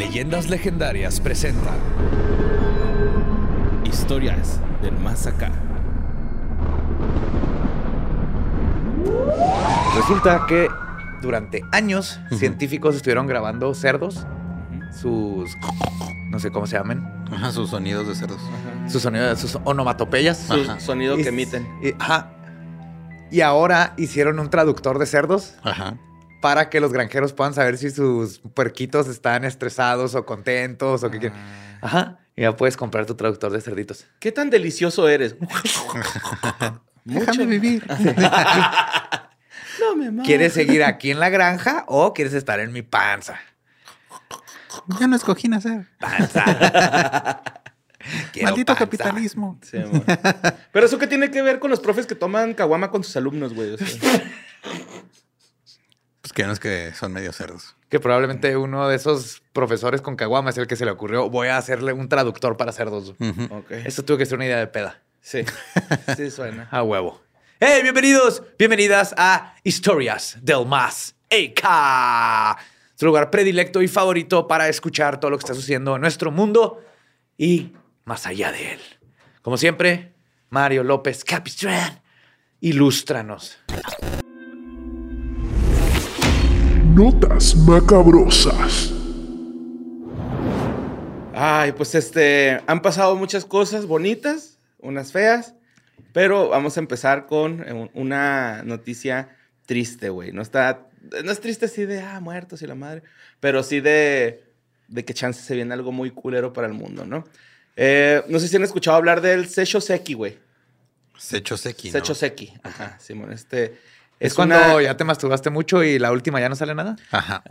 Leyendas Legendarias presenta Historias del Más Acá. Resulta que durante años científicos estuvieron grabando cerdos, sus no sé cómo se llaman, Ajá, sus sonidos de cerdos. sus sonidos, sus onomatopeyas. Ajá. Sonido Y- que emiten. Y, ajá. Y ahora hicieron un traductor de cerdos Ajá. Para que los granjeros puedan saber si sus puerquitos están estresados o contentos o qué quieren. Ajá. Y ya puedes comprar tu traductor de cerditos. ¿Qué tan delicioso eres? Déjame vivir. No, mi amor. ¿Quieres seguir aquí en la granja o quieres estar en mi panza? ya no escogí nacer. Panza. Maldito panza. capitalismo. Sí, amor. Pero eso qué tiene que ver con los profes que toman caguama con sus alumnos, güey. O sea, que que son medio cerdos. Que probablemente uno de esos profesores con caguama es el que se le ocurrió. Voy a hacerle un traductor para cerdos. Ujú. ok. Eso tuvo que ser una idea de peda. Sí. Sí suena. A huevo. ¡Hey! Bienvenidos, bienvenidas a Historias del Más AK. Su lugar predilecto y favorito para escuchar todo lo que está sucediendo en nuestro mundo y más allá de él. Como siempre, Mario López Capistrán, ilústranos. Notas macabrosas. Ay, pues este, han pasado muchas cosas bonitas, unas feas, pero vamos a empezar con eh, un- una noticia triste, güey. No está, no es triste así de, ah, muertos y la madre, pero sí de, de que chance se viene algo muy culero para el mundo, ¿no? Eh, no sé si han escuchado hablar del Secho Seki, güey. Secho Seki. Secho ¿no? Seki, ajá, Simón, este... Es, cuando una- ya te masturbaste mucho y la última ya no sale nada. Ajá.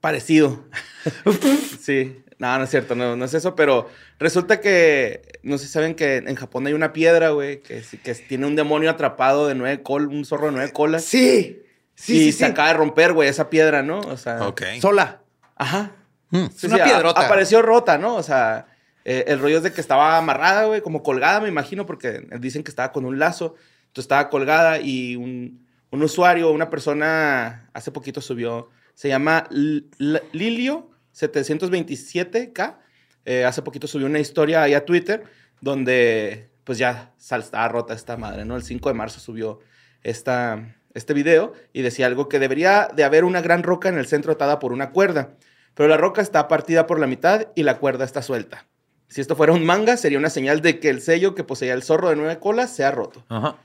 Parecido. sí, no, no es cierto, no, no es eso, pero resulta que, no sé si saben que en Japón hay una piedra, güey, que, sí- que tiene un demonio atrapado de nueve colas, un zorro de nueve colas. Sí, y se acaba de romper, güey, esa piedra, ¿no? O sea. Sola. ajá. Mm. Sí, una sí, a- piedrota. Apareció rota, ¿no? O sea, eh, el rollo es de que estaba amarrada, güey, como colgada, me imagino, porque dicen que estaba con un lazo. Entonces estaba colgada y un, un usuario, una persona, hace poquito subió, se llama L- L- Lilio 727K. eh, hace poquito subió una historia ahí a Twitter donde, pues ya estaba rota esta madre, ¿no? El 5 de marzo subió esta, este video y decía algo que debería de haber una gran roca en el centro atada por una cuerda, pero la roca está partida por la mitad y la cuerda está suelta. Si esto fuera un manga, sería una señal de que el sello que poseía el zorro de nueve colas se ha roto. Ajá.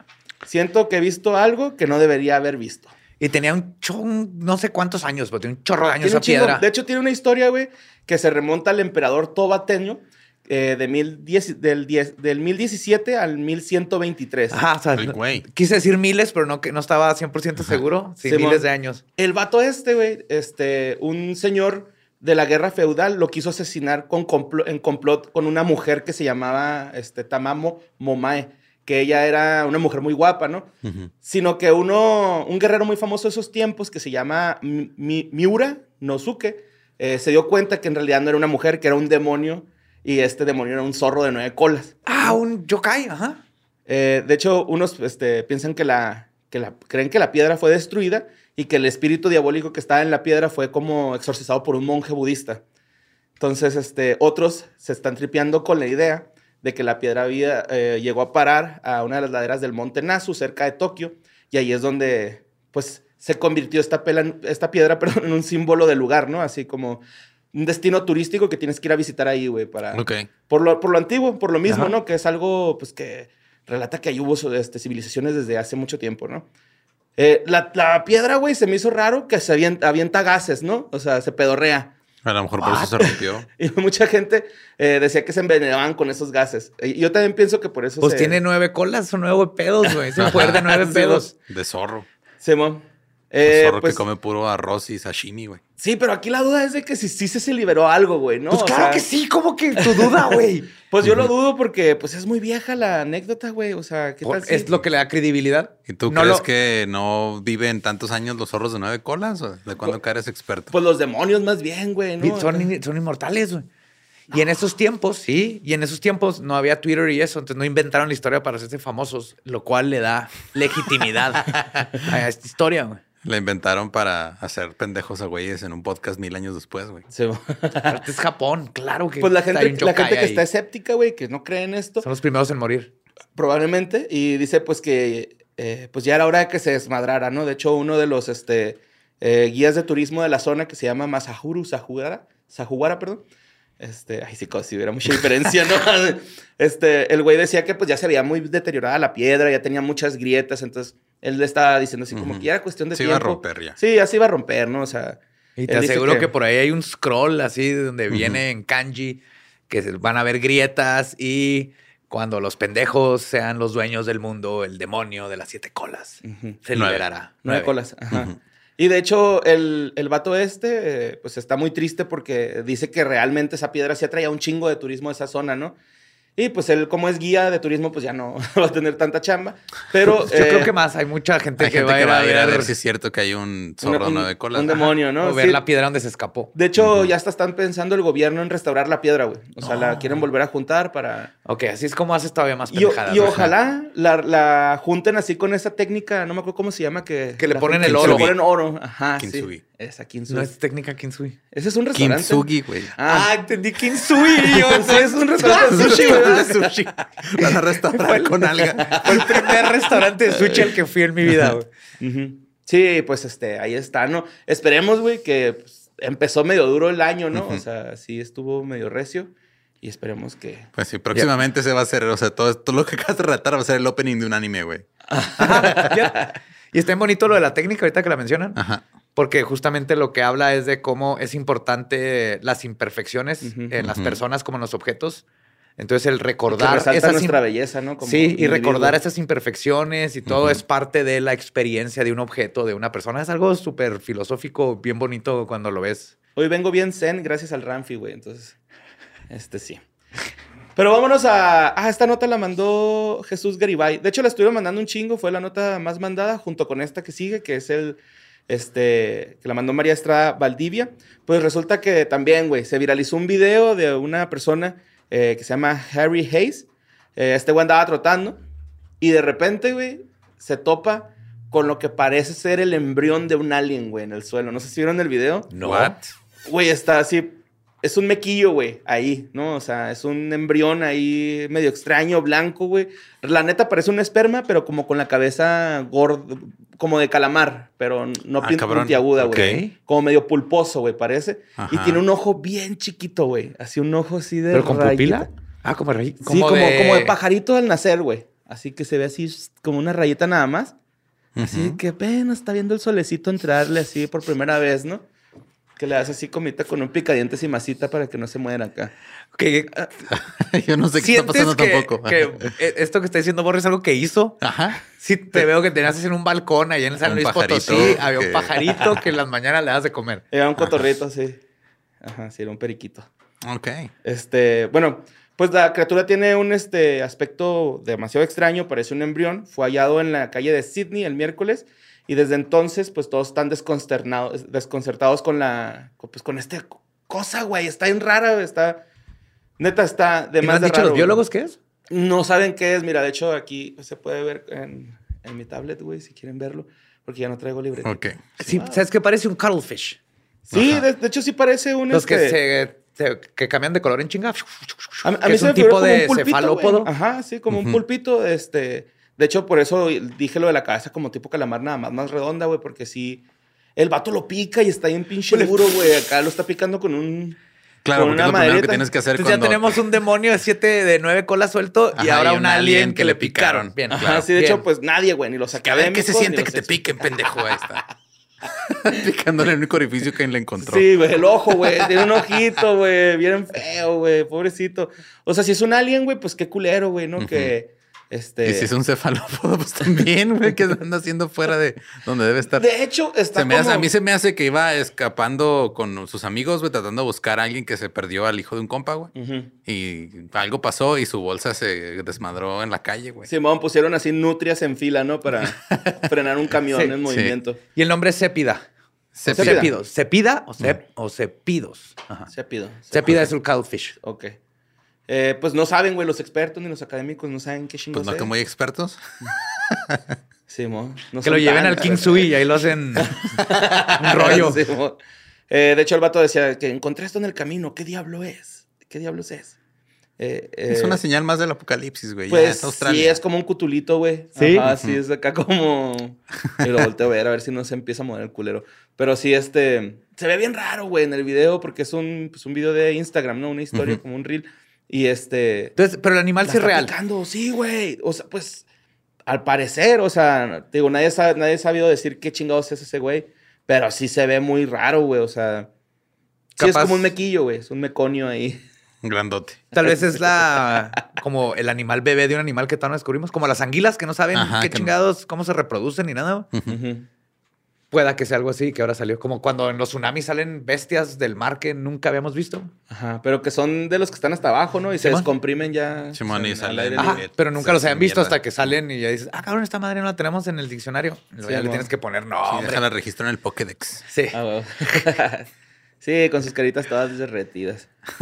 Siento que he visto algo que no debería haber visto. Y tenía un chon, no sé cuántos años, pero tenía un chorro de años Tiene esa piedra. De hecho, tiene una historia, güey, que se remonta al emperador Tobateño eh, de mil diez- del, diez- del 1017 al 1123. Ajá, o sea, Ay, güey. quise decir miles, pero no, que no estaba 100% seguro. Sí, Simón. miles de años. El vato este, güey, este, un señor de la guerra feudal lo quiso asesinar con complo- en complot con una mujer que se llamaba este, Tamamo Momae, que ella era una mujer muy guapa, ¿no? Sino que uno, un guerrero muy famoso de esos tiempos que se llama Mi- Mi- Miura Nosuke, eh, se dio cuenta que en realidad no era una mujer, que era un demonio, y este demonio era un zorro de nueve colas. Ah, un yokai, ajá. Eh, de hecho, unos este, piensan que la, que la, creen que la piedra fue destruida y que el espíritu diabólico que estaba en la piedra fue como exorcizado por un monje budista. Entonces, este, otros se están tripeando con la idea de que la piedra había, eh, llegó a parar a una de las laderas del monte Nasu, cerca de Tokio, y ahí es donde, pues, se convirtió esta, pela- esta piedra perdón, en un símbolo del lugar, ¿no? Así como un destino turístico que tienes que ir a visitar ahí, güey, para... Ok. Por lo, por lo antiguo, por lo mismo, Ajá. ¿no? Que es algo, pues, que relata que ahí hubo este, civilizaciones desde hace mucho tiempo, ¿no? Eh, la, la piedra, güey, se me hizo raro que se avienta, avienta gases, ¿no? O sea, se pedorrea. A lo mejor por eso se rompió. Y mucha gente eh, decía que se envenenaban con esos gases. Y yo también pienso que por eso Pues se... tiene nueve colas o nueve pedos, güey. El poder de nueve pedos. De zorro. Simón. Un Eh, zorro pues, que come puro arroz y sashimi, güey. Sí, pero aquí la duda es de que si sí se liberó algo, güey, ¿no? Pues O claro sea, que sí, como que tu duda, güey. Pues yo lo dudo porque, pues, es muy vieja la anécdota, güey. O sea, ¿qué tal si- Es lo que le da credibilidad. ¿Y tú No crees lo- que no viven tantos años los zorros de nueve colas? ¿O ¿De cuándo que eres experto? Pues los demonios más bien, güey, ¿no? Son, in- son inmortales, güey. Y en esos tiempos, sí, y en esos tiempos no había Twitter y eso, entonces no inventaron la historia para hacerse famosos, lo cual le da legitimidad a esta historia, güey. La inventaron para hacer pendejos a güeyes en un podcast mil años después, güey. Sí. Es Japón, claro que Pues la gente, la gente que está escéptica, güey, que no cree en esto, Son los primeros en morir. probablemente, y dice pues que eh, pues ya era hora de que se desmadrara, ¿no? De hecho, uno de los este, eh, guías de turismo de la zona que se llama Masahuru Sahuara, Sahuara, perdón. Este, ay, sí, si hubiera mucha diferencia, ¿no? Este, el güey decía que pues ya se veía muy deteriorada la piedra, ya tenía muchas grietas, entonces él le estaba diciendo así como que ya era cuestión de Se tiempo. iba a romper ya. Sí, ya se iba a romper, ¿no? O sea, Y te aseguro que... que- por ahí hay un scroll así donde viene en kanji que se- van a haber grietas y cuando los pendejos sean los dueños del mundo, el demonio de las siete colas se Nueve. liberará. Nueve Nueve. colas. Ajá. Y de hecho, el, el vato este, pues está muy triste porque dice que realmente esa piedra sí atraía un chingo de turismo a esa zona, ¿no? Y pues él, como es guía de turismo, pues ya no va a tener tanta chamba. Pero. Yo eh, creo que más, hay mucha gente Hay que gente va a que ir va a ver, si es cierto que hay un zorro un- nueve colas. Un demonio, ¿no? o ver Sí. la piedra donde se escapó. De hecho, ya hasta están pensando el gobierno en restaurar la piedra, güey. O sea, la quieren volver a juntar para. Ok, así es como haces todavía más pendejadas. y ojalá la, la junten así con esa técnica, no me acuerdo cómo se llama, que... Que le ponen junten- el que oro. Le ponen oro, ajá, Kintsugi. sí. Esa kintsugi. No es técnica Kinsui. Ese es un restaurante. Kintsugi, güey. Ah, entendí Kinsui. Yo, sí, es un restaurante de sushi, güey. sushi. Van a restaurar con alga. Fue el primer restaurante de sushi al que fui en mi vida. güey. Sí, pues este, ahí está, ¿no? Esperemos, güey, que pues, empezó medio duro el año, ¿no? O sea, sí estuvo medio recio. Y esperemos que. Pues sí, próximamente se va a hacer, o sea, todo, todo lo que acabas de relatar va a ser el opening de un anime, güey. Y está bien bonito lo de la técnica ahorita que la mencionan. Ajá. Porque justamente lo que habla es de cómo es importante las imperfecciones Ujú. en las Ujú. personas como en los objetos. Entonces el recordar esas nuestra belleza, ¿no? Como sí, y recordar esas imperfecciones y todo es parte de la experiencia de un objeto, de una persona. Es algo súper filosófico, bien bonito cuando lo ves. Hoy vengo bien zen gracias al Ramfi, güey. Entonces, este sí. Pero vámonos a. Ah, esta nota la mandó Jesús Garibay. De hecho, la estuvieron mandando un chingo. Fue la nota más mandada junto con esta que sigue, que es el. Este. Que la mandó María Estrada Valdivia. Pues resulta que también, güey, se viralizó un video de una persona eh, que se llama Harry Hayes. Eh, este güey andaba trotando. Y de repente, güey, se topa con lo que parece ser el embrión de un alien, güey, en el suelo. No sé si vieron el video. No. What? Güey, está así. Es un mequillo, güey, ahí, ¿no? O sea, es un embrión ahí medio extraño, blanco, güey. La neta parece un esperma, pero como con la cabeza gorda, como de calamar, pero no Ah, puntiaguda, güey. Ok. Como medio pulposo, güey, parece. Y tiene un ojo bien chiquito, güey. Así un ojo así de. ¿Pero con rayita. pupila? Ah, como rayi- Sí, como, de... como de pajarito al nacer, güey. Así que se ve así como una rayita nada más. Así que apenas está viendo el solecito entrarle así por primera vez, ¿no? Que le das así comita con un picadientes y masita para que no se muera acá. Que, Yo no sé qué está ¿Sientes pasando que, tampoco. que eh, esto que está diciendo Borre es algo que hizo? Ajá. Sí, te veo que tenías en un balcón allá en San Un Luis Potosí. Había un pajarito que en las mañanas le das de comer. Era un cotorrito, sí. Ajá, sí, era un periquito. Ok. Este, bueno, pues la criatura tiene un este, aspecto demasiado extraño, parece un embrión. Fue hallado en la calle de Sydney el miércoles y desde entonces, pues todos están desconcertados, desconcertados con la, pues con esta cosa, güey. Está bien rara, está, neta, está de ¿Y no más han de dicho raro, los güey. biólogos qué es? No saben qué es. Mira, de hecho, aquí se puede ver en, en mi tablet, güey, si quieren verlo, porque ya no traigo libreta. Ok. Sí, ¿sabes qué? Parece un cuttlefish. Sí, de, de hecho, sí parece un. Los que, este, se, se- que cambian de color en chinga. A, a que mí es se un me tipo como de un pulpito, cefalópodo. güey. Ajá, sí, como un pulpito. Este, de hecho, por eso dije lo de la cabeza como tipo calamar, nada más, más redonda, güey, porque sí. El vato lo pica y está bien pinche duro, güey. Acá lo está picando con un. Claro, con porque es una lo primero que tienes que hacer Entonces ya tenemos un demonio de siete, de nueve colas suelto y ahora y un alien que le picaron. Bien, Ajá, claro. sí, de Bien. hecho, pues nadie, güey, ni los Que a ver qué académicos. se siente que te ex- piquen, pendejo. Ahí está. Picándole el único orificio que le encontró. Sí, güey, el ojo, güey. Tiene un ojito, güey. Bien feo, güey. Pobrecito. O sea, si es un alien, güey, pues qué culero, güey, ¿no? Que. Este. Y si es un cefalópodo, pues también, güey, que anda haciendo fuera de donde debe estar. De hecho, está Se me hace- a mí se me hace que iba escapando con sus amigos, güey, tratando de buscar a alguien que se perdió al hijo de un compa, güey. Ujú. Y algo pasó y su bolsa se desmadró en la calle, güey. Simón pusieron así nutrias en fila, ¿no? Para frenar un camión Sí, en sí. movimiento. Y el nombre es Cépida. Cepida. Cepidos. ¿Cepida o, cep, o cepidos? Ajá. Cepido. Cepida es un cuttlefish. Ok. Eh, pues no saben, güey, los expertos ni los académicos no saben qué chingos Pues no es. que muy expertos. Sí, mo. No que lo lleven tan- al King Sui y ahí lo hacen un rollo. Sí, mo. Eh, de hecho, el vato decía que encontré esto en el camino. ¿Qué diablo es? ¿Qué diablos es? Eh, Es eh, una señal más del apocalipsis, güey. Pues es sí, es como un cutulito, güey. ¿Sí? Ajá, sí, es acá como... Y lo volteo a ver, a ver si no se empieza a mover el culero. Pero sí, este... Se ve bien raro, güey, en el video, porque es un, pues, un video de Instagram, ¿no? Una historia, Ujú. como un reel. Y este... Entonces, pero el animal la sí es real. picando, sí, güey. O sea, pues... Al parecer, o sea... Digo, nadie, sabe, nadie ha sabido decir qué chingados es ese güey. Pero sí se ve muy raro, güey. O sea... Sí, es como un mequillo, güey. Es un meconio ahí. Grandote. Tal vez es la como el animal bebé de un animal que todavía no descubrimos, como las anguilas que no saben Ajá, qué que no- chingados, cómo se reproducen ni nada. Ujú. Pueda que sea algo así que ahora salió. Como cuando en los tsunamis salen bestias del mar que nunca habíamos visto. Ajá, pero que son de los que están hasta abajo, ¿no? Y se Simón. descomprimen ya. Simón, o sea, y al salen. aire Ajá. libre. Pero nunca Se los habían visto mierda. hasta que salen y ya dices, ah, cabrón, esta madre no la tenemos en el diccionario. Luego ya le tienes que poner Sí, nombre. déjala registrar en el Pokédex. Sí. Ah. sí, con sus caritas todas derretidas.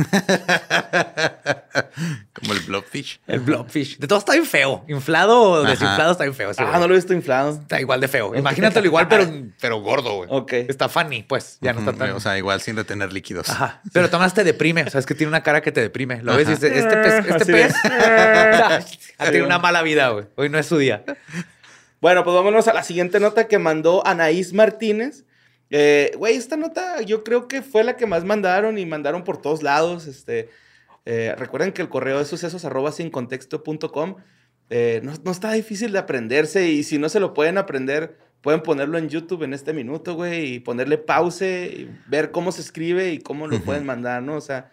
Como el Blobfish. El blobfish. De todo está bien feo. Inflado o Ajá. desinflado está bien feo. ese Ah, güey. no lo he visto inflado. Está igual de feo. Imagínatelo igual, pero, pero gordo, güey. Ok. Está funny, pues. Ya no está tan... O sea, igual sin retener líquidos. Ajá. Pero Tomás te deprime. O sea, es que tiene una cara que te deprime. Lo ves y dices, este pez, este pez ha tenido una mala vida, güey. Hoy no es su día. Bueno, pues vámonos a la siguiente nota que mandó Anaís Martínez. Eh, Güey, esta nota yo creo que fue la que más mandaron y mandaron por todos lados. Este, eh, recuerden que el correo es sucesos arroba sin contexto.com. Eh, no, no está difícil de aprenderse y si no se lo pueden aprender, pueden ponerlo en YouTube en este minuto, güey, y ponerle pause y ver cómo se escribe y cómo lo pueden mandar, ¿no? O sea,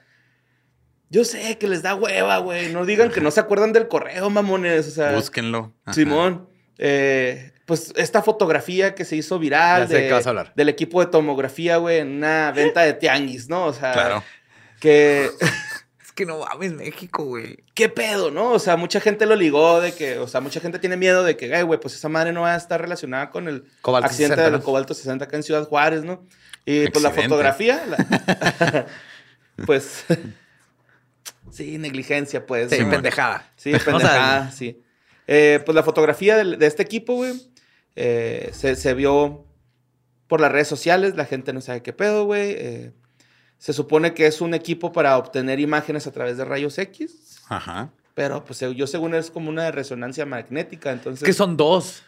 yo sé que les da hueva, güey. No digan que no se acuerdan del correo, mamones. O sea, Búsquenlo. Ajá. Simón, eh, pues esta fotografía que se hizo viral de a hablar. del equipo de tomografía, güey, en una venta de tianguis, ¿no? O sea, Claro. que Es que no mames, México, güey. qué pedo, ¿no? O sea, mucha gente lo ligó de que, o sea, mucha gente tiene miedo de que, "Ay, güey, pues esa madre no va a estar relacionada con el Cobalto accidente 60, del ¿no? cobalto 60 acá en Ciudad Juárez, ¿no? Y pues la fotografía, la- pues sí, negligencia, pues. Sí, ¿no? pendejada. Sí, pendejada, sí. Eh, pues la fotografía del- de, este equipo, güey, eh, se, se vio por las redes sociales, la gente no sabe qué pedo, güey. eh, se supone que es un equipo para obtener imágenes a través de rayos X, Ajá. pero pues yo según es como una resonancia magnética, entonces... Es que son dos.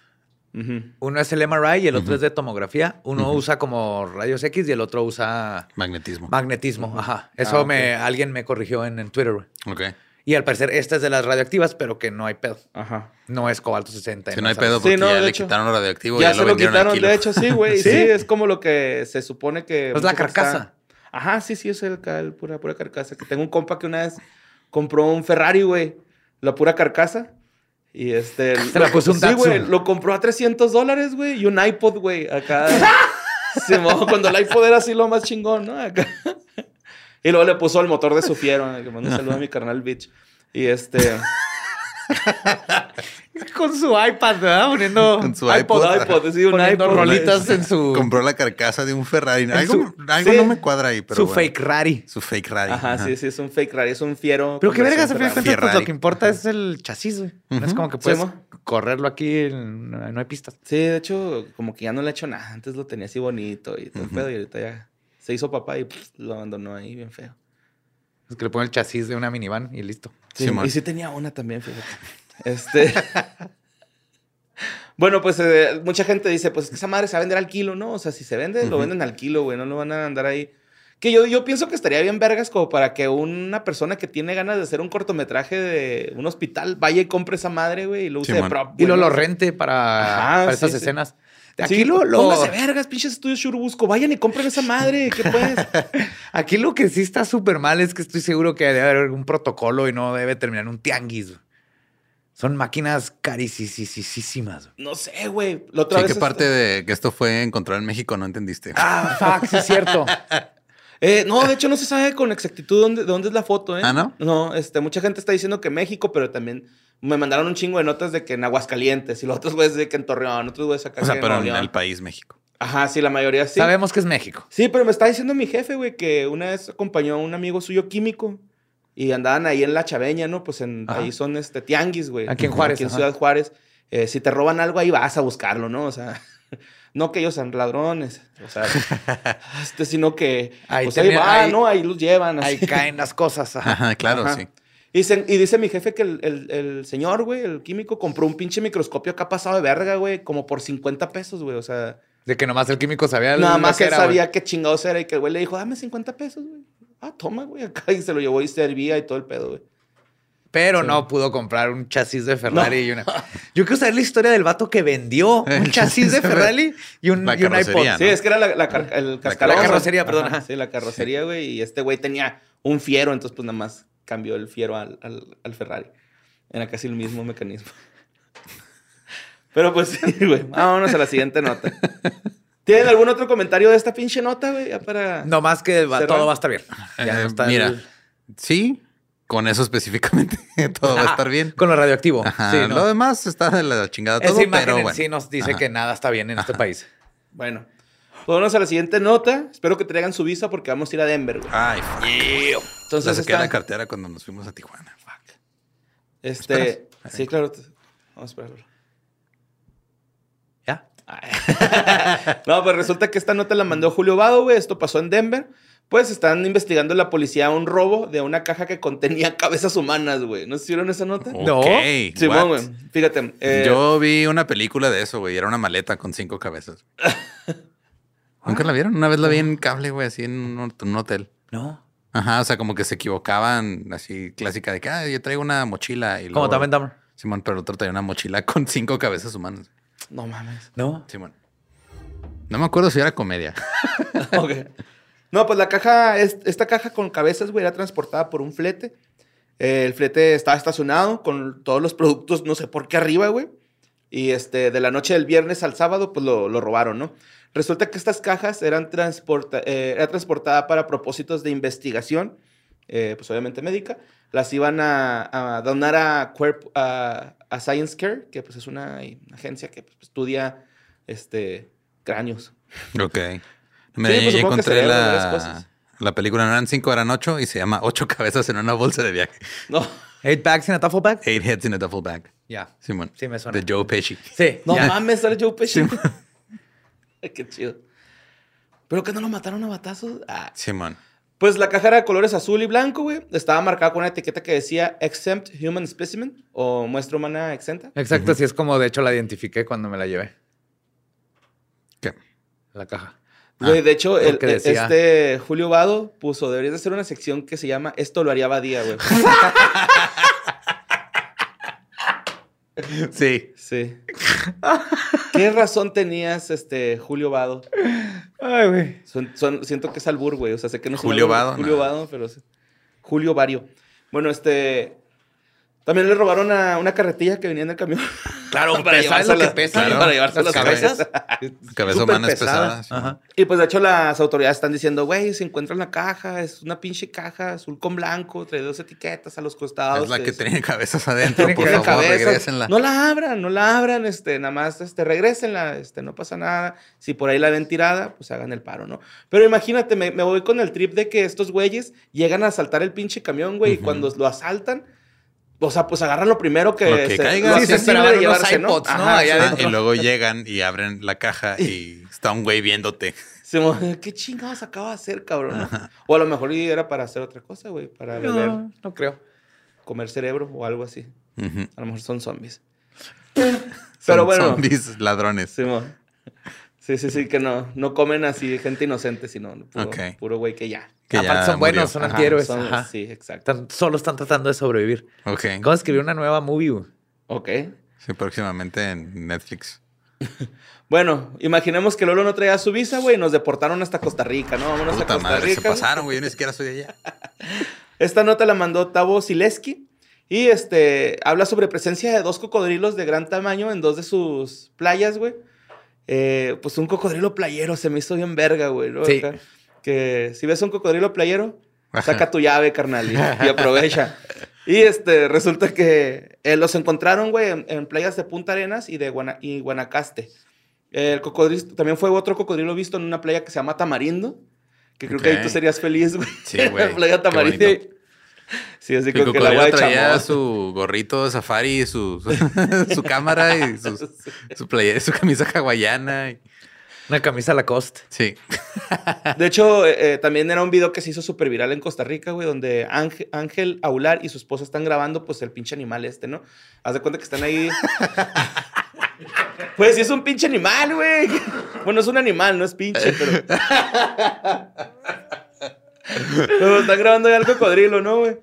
Uno es el MRI y el otro es de tomografía. Uno usa como rayos X y el otro usa Magnetismo. magnetismo. Ajá. Eso Ah, ok. me, alguien me corrigió en, en Twitter. güey. ok. Y al parecer esta es de las radioactivas, pero que no hay pedo. Ajá. No es cobalto 60. Si no hay pedo Sí, porque no, ya le hecho. quitaron lo radioactivo Ya, ya, se lo lo vendieron al quitaron, de hecho, sí, güey. ¿Sí? ¿Sí? es como lo que se supone que... Es la mucha gente carcasa. está- Ajá, sí, sí, es el, el pura, pura carcasa. Que tengo un compa que una vez compró un Ferrari, güey. La pura carcasa. Y este... Se la puso un Sí, güey. Lo compró a 300 dólares, güey. Y un iPod, güey. Acá... Se mojó cuando el iPod era así lo más chingón, ¿no? Acá. Y luego le puso el motor de su fiero. Que mando un saludo a mi carnal bitch. Y este... Con su iPad, ¿verdad? Poniendo Con su iPod, iPod. iPod, sí, un poniendo iPod. rolitas en su, Compró la carcasa de un Ferrari. Algo, su- algo sí. no me cuadra ahí, pero su bueno. fake rari. Su fake Rari. Ajá, sí, sí, es un fake Ferrari. Es un fiero. Pero qué vergas, a versión fin de Ferrari. cuentas, pues, lo que importa es el chasis, güey. No es como que puedes correrlo aquí, en- no hay pistas. Sí, de hecho, como que ya no le he hecho nada. Antes lo tenía así bonito y todo el Ujú. pedo. Y ahorita ya se hizo papá y pff, lo abandonó ahí bien feo. Es que le ponen el chasis de una minivan y listo. Sí, Simón. y sí tenía una también, fíjate. Este. bueno, pues eh, mucha gente dice, pues esa madre se va a vender al kilo, ¿no? O sea, si se vende, lo venden al kilo, güey. No lo van a andar ahí. Que yo, yo pienso que estaría bien vergas como para que una persona que tiene ganas de hacer un cortometraje de un hospital vaya y compre esa madre, güey, y lo use de Simón. prop. Y lo, lo rente para, Ajá, para sí, esas sí. Escenas. Sí, Aquí lo, lo- Póngase vergas, pinches estudios Churubusco. Vayan y compren esa madre. ¿Qué pues? aquí lo que sí está súper mal es que estoy seguro que debe haber algún protocolo y no debe terminar un tianguis. Son máquinas carísimas. no sé, güey. La otra Sí, vez ¿qué parte de que esto fue encontrado en México no entendiste? Ah, fuck, sí es cierto. Eh, no, de hecho no se sabe con exactitud dónde, dónde es la foto, ¿eh? ¿Ah, no? No, este, mucha gente está diciendo que México, pero también me mandaron un chingo de notas de que en Aguascalientes y los otros güeyes de que en Torreón, otros güeyes acá o sea, que pero en el país México. Ajá, sí, la mayoría sí. Sabemos que es México. Sí, pero me está diciendo mi jefe, güey, que una vez acompañó a un amigo suyo químico y andaban ahí en La Chaveña, ¿no? Pues en, ahí son este, tianguis, güey. Aquí en Juárez, Aquí en ajá. Ciudad Juárez. eh, si te roban algo, ahí vas a buscarlo, ¿no? O sea, no que ellos sean ladrones, o sea, este, sino que Ahí pues ahí va, ahí- ¿no? Ahí los llevan. Ahí caen las cosas. ajá. Ajá, claro, Ajá. sí. Y, dicen- y dice mi jefe que el, el- el señor, güey, el químico, compró un pinche microscopio acá pasado de verga, güey, como por 50 pesos, güey. O sea, De que nomás el químico sabía nada más que él era, sabía qué chingados era y que el güey le dijo, dame 50 pesos, güey. Ah, toma, güey, acá. Y se lo llevó y servía y todo el pedo, güey. Pero Sí. no pudo comprar un chasis de Ferrari y una. Yo quiero saber la historia del vato que vendió un chasis de Ferrari y un, y un iPod. Sí, es que era la, la, car- el cascarón. la carrocería, perdón. Sí, la carrocería, güey. Y este güey tenía un fiero, entonces pues nada más cambió el fiero al, al, al Ferrari. Era casi el mismo mecanismo. Pero pues sí, güey. Vámonos a la siguiente nota. ¿Tienen algún otro comentario de esta pinche nota, güey? Ya para... No más que va- todo va a estar bien. Ya Eh, no está mira, el- sí, con eso específicamente todo va a estar bien. Con lo radioactivo. Ajá, Sí, ¿no? Lo demás está de la chingada Esa todo, imagen pero en bueno. sí nos dice Ajá. que nada está bien en este país. Bueno. Pues vámonos a la siguiente nota. Espero que traigan su visa porque vamos a ir a Denver, güey. Ay, fuck. Entonces, La saqué a esta- la cartera cuando nos fuimos a Tijuana. Fuck. Este... Sí, claro. Vamos a esperarlo. ¿Ya? No, pues resulta que esta nota la mandó Julio Vado, güey. Esto pasó en Denver. Pues están investigando la policía un robo de una caja que contenía cabezas humanas, güey. ¿No se vieron esa nota? No. Ok, Sí, what? güey. Fíjate. eh, Yo vi una película de eso, güey. Era una maleta con cinco cabezas. ¿Nunca la vieron? Una vez la vi en cable, güey, así en un, en un hotel. No. Ajá, o sea, como que se equivocaban, así clásica de que, ah, yo traigo una mochila. Y Como Dumber. Simón, pero el otro traía una mochila con cinco cabezas humanas. No mames. No. Simón. No me acuerdo si era comedia. Ok. No, pues la caja, es- esta caja con cabezas, güey, era transportada por un flete. Eh, el flete estaba estacionado con todos los productos, no sé por qué arriba, güey. Y este, de la noche del viernes al sábado, pues lo, lo robaron, ¿no? Resulta que estas cajas eran transporta, eh, era transportada para propósitos de investigación, eh, pues obviamente médica. Las iban a, a donar a, a, a Science Care, que pues es una agencia que pues, estudia este, cráneos. Ok. Sí, Mira, pues encontré la, la película, no eran cinco, eran ocho y se llama Ocho cabezas en una bolsa de viaje. No. Eight bags in a duffel bag. Eight heads in a duffel bag. Ya. Simón. Sí, me suena. De Joe Pesci. Sí. No mames, sale Joe Pesci. Ay, Qué chido. ¿Pero que no lo mataron a batazos? Ah. Simón. Pues la caja era de colores azul y blanco, güey. Estaba marcada con una etiqueta que decía Exempt Human Specimen o muestra humana exenta. Exacto, así es como de hecho la identifiqué cuando me la llevé. ¿Qué? La caja. Güey, de hecho, el- decía- este Julio Vado puso, deberías de hacer una sección que se llama Esto lo haría Badía, güey. Sí. Sí. ¿Qué razón tenías, este, Julio Vado? Ay, güey. Son- son- siento que es albur, güey. O sea, sé que no es Julio albur, Vado, Julio no. Vado, pero sí. Julio Vario. Bueno, este. También le robaron a una carretilla que venía en el camión. Claro, Para ¿sabes lo que pesa? claro, para llevarse las las cabezas. Cabeza humana es pesada. Simón. Ajá. Y pues de hecho las autoridades están diciendo, güey, se encuentra en la caja, es una pinche caja azul con blanco, trae dos etiquetas a los costados. Es la que dice- tiene cabezas adentro, por que- favor, cabezas. regrésenla. No la abran, no la abran, este, nada más, este, regrésenla, este, no pasa nada. Si por ahí la ven tirada, pues hagan el paro, ¿no? Pero imagínate, me, me voy con el trip de que estos güeyes llegan a asaltar el pinche camión, güey, y cuando lo asaltan, o sea, pues agarran lo primero que, Lo que caiga. lo Sí, se de unos llevarse, ¿no? iPods, ¿no? Ajá, Allá sí. Adentro. y luego llegan y abren la caja y está un güey viéndote. Se mo- ¿Qué chingados acaba de hacer, cabrón? no? O a lo mejor era para hacer otra cosa, güey, para beber, No, no creo. comer cerebro o algo así. A lo mejor son zombies. Son Pero bueno. Zombies ladrones. Simón. Sí, sí, sí, que no, no comen así gente inocente, sino puro, Ok. puro güey que ya. Que Aparte ya son buenos, son antihéroes. Sí, exacto. Solo están tratando de sobrevivir. Ok. ¿Cómo escribir una nueva movie? güey? Ok. Sí, próximamente en Netflix. Bueno, imaginemos que Lolo no traía su visa, güey, y nos deportaron hasta Costa Rica, ¿no? Vámonos a Puta Costa madre, Rica. se pasaron, güey. Yo ni siquiera soy de allá. Esta nota la mandó Tavo Sileski y este habla sobre presencia de dos cocodrilos de gran tamaño en dos de sus playas, güey. Eh, pues un cocodrilo playero se me hizo bien verga, güey. ¿no? Sí. Acá, Que si ves un cocodrilo playero, saca tu llave, carnal, y, y aprovecha. Y este, resulta que eh, los encontraron, güey, en, en playas de Punta Arenas y de Guana- y Guanacaste. El cocodrilo, también fue otro cocodrilo visto en una playa que se llama Tamarindo, que creo que ahí tú serías feliz, güey. Sí, güey, la playa Tamarindo. Sí, así como que el agua cocodrilo de traía su gorrito de safari, su, su, su cámara y sus- su, playa, su camisa hawaiana. y- Una camisa Lacoste. Sí. De hecho, eh, eh, también era un video que se hizo súper viral en Costa Rica, güey, donde Ángel, Ángel Aular y su esposa están grabando, pues, el pinche animal este, ¿no? Haz de cuenta que están ahí. pues sí, es un pinche animal, güey. Bueno, es un animal, no es pinche, pero. Pero están grabando ya el cocodrilo, ¿no, güey?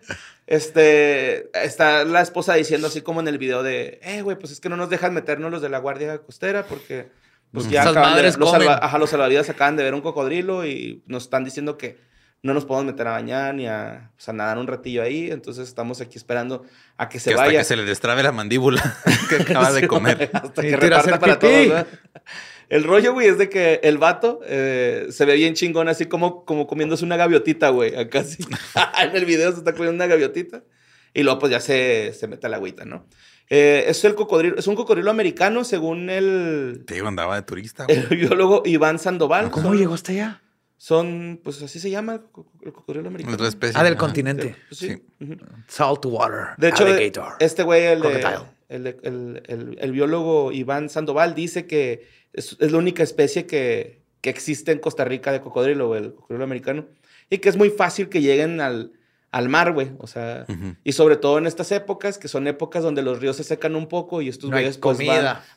Este, está la esposa diciendo así como en el video de, eh, güey, pues es que no nos dejan meternos los de la guardia costera porque, pues ya Esas acaban de, los, salva- ajá, los salvavidas acaban de ver un cocodrilo y nos están diciendo que no nos podemos meter a bañar ni a, pues, a nadar un ratillo ahí, entonces estamos aquí esperando a que se que hasta vaya. que se le destrabe la mandíbula que acaba de comer. Hasta que reparta para pipí. todos, ¿verdad? El rollo, güey, es de que el vato eh, se ve bien chingón, así como, como comiéndose una gaviotita, güey. Acá sí. en el video se está comiendo una gaviotita. Y luego, pues ya se, se mete a la agüita, ¿no? Eh, es, el cocodrilo, es un cocodrilo americano, según el, Te digo, andaba de turista. güey. el biólogo Iván Sandoval. ¿Cómo son, llegó hasta allá? Son, pues así se llama el, co- el cocodrilo americano. Otra especie. Ah, del Ajá. continente. Pues, sí. Saltwater. De hecho, alligator. este güey, el, el, el- el- el biólogo Iván Sandoval, dice que es, es la única especie que, que existe en Costa Rica de cocodrilo, el cocodrilo americano. Y que es muy fácil que lleguen al, al mar, güey. O sea, y sobre todo en estas épocas, que son épocas donde los ríos se secan un poco y estos No güeyes pues,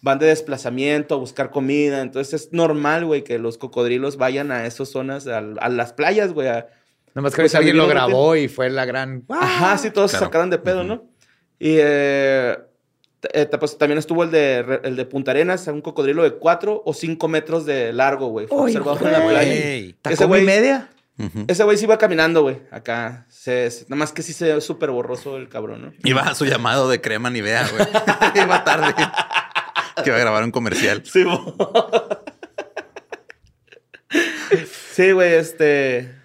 van, de desplazamiento a buscar comida. Entonces es normal, güey, que los cocodrilos vayan a esas zonas, al- a, las playas, güey, a, Nomás que pues, alguien lo grabó y fue la gran. Ajá, sí, todos se sacaron de pedo. ¿no? Y eh, eh, pues, también estuvo el de, el de Punta Arenas, un cocodrilo de 4 o 5 metros de largo, güey. Fue observado en la playa. ¿Tacoma y güey- Ese güey sí iba caminando, güey, acá. Se, se- nada más que sí se ve súper borroso el cabrón, ¿no? Iba a su llamado de crema Nivea, güey. Iba tarde. que iba a grabar un comercial. Sí, güey, este...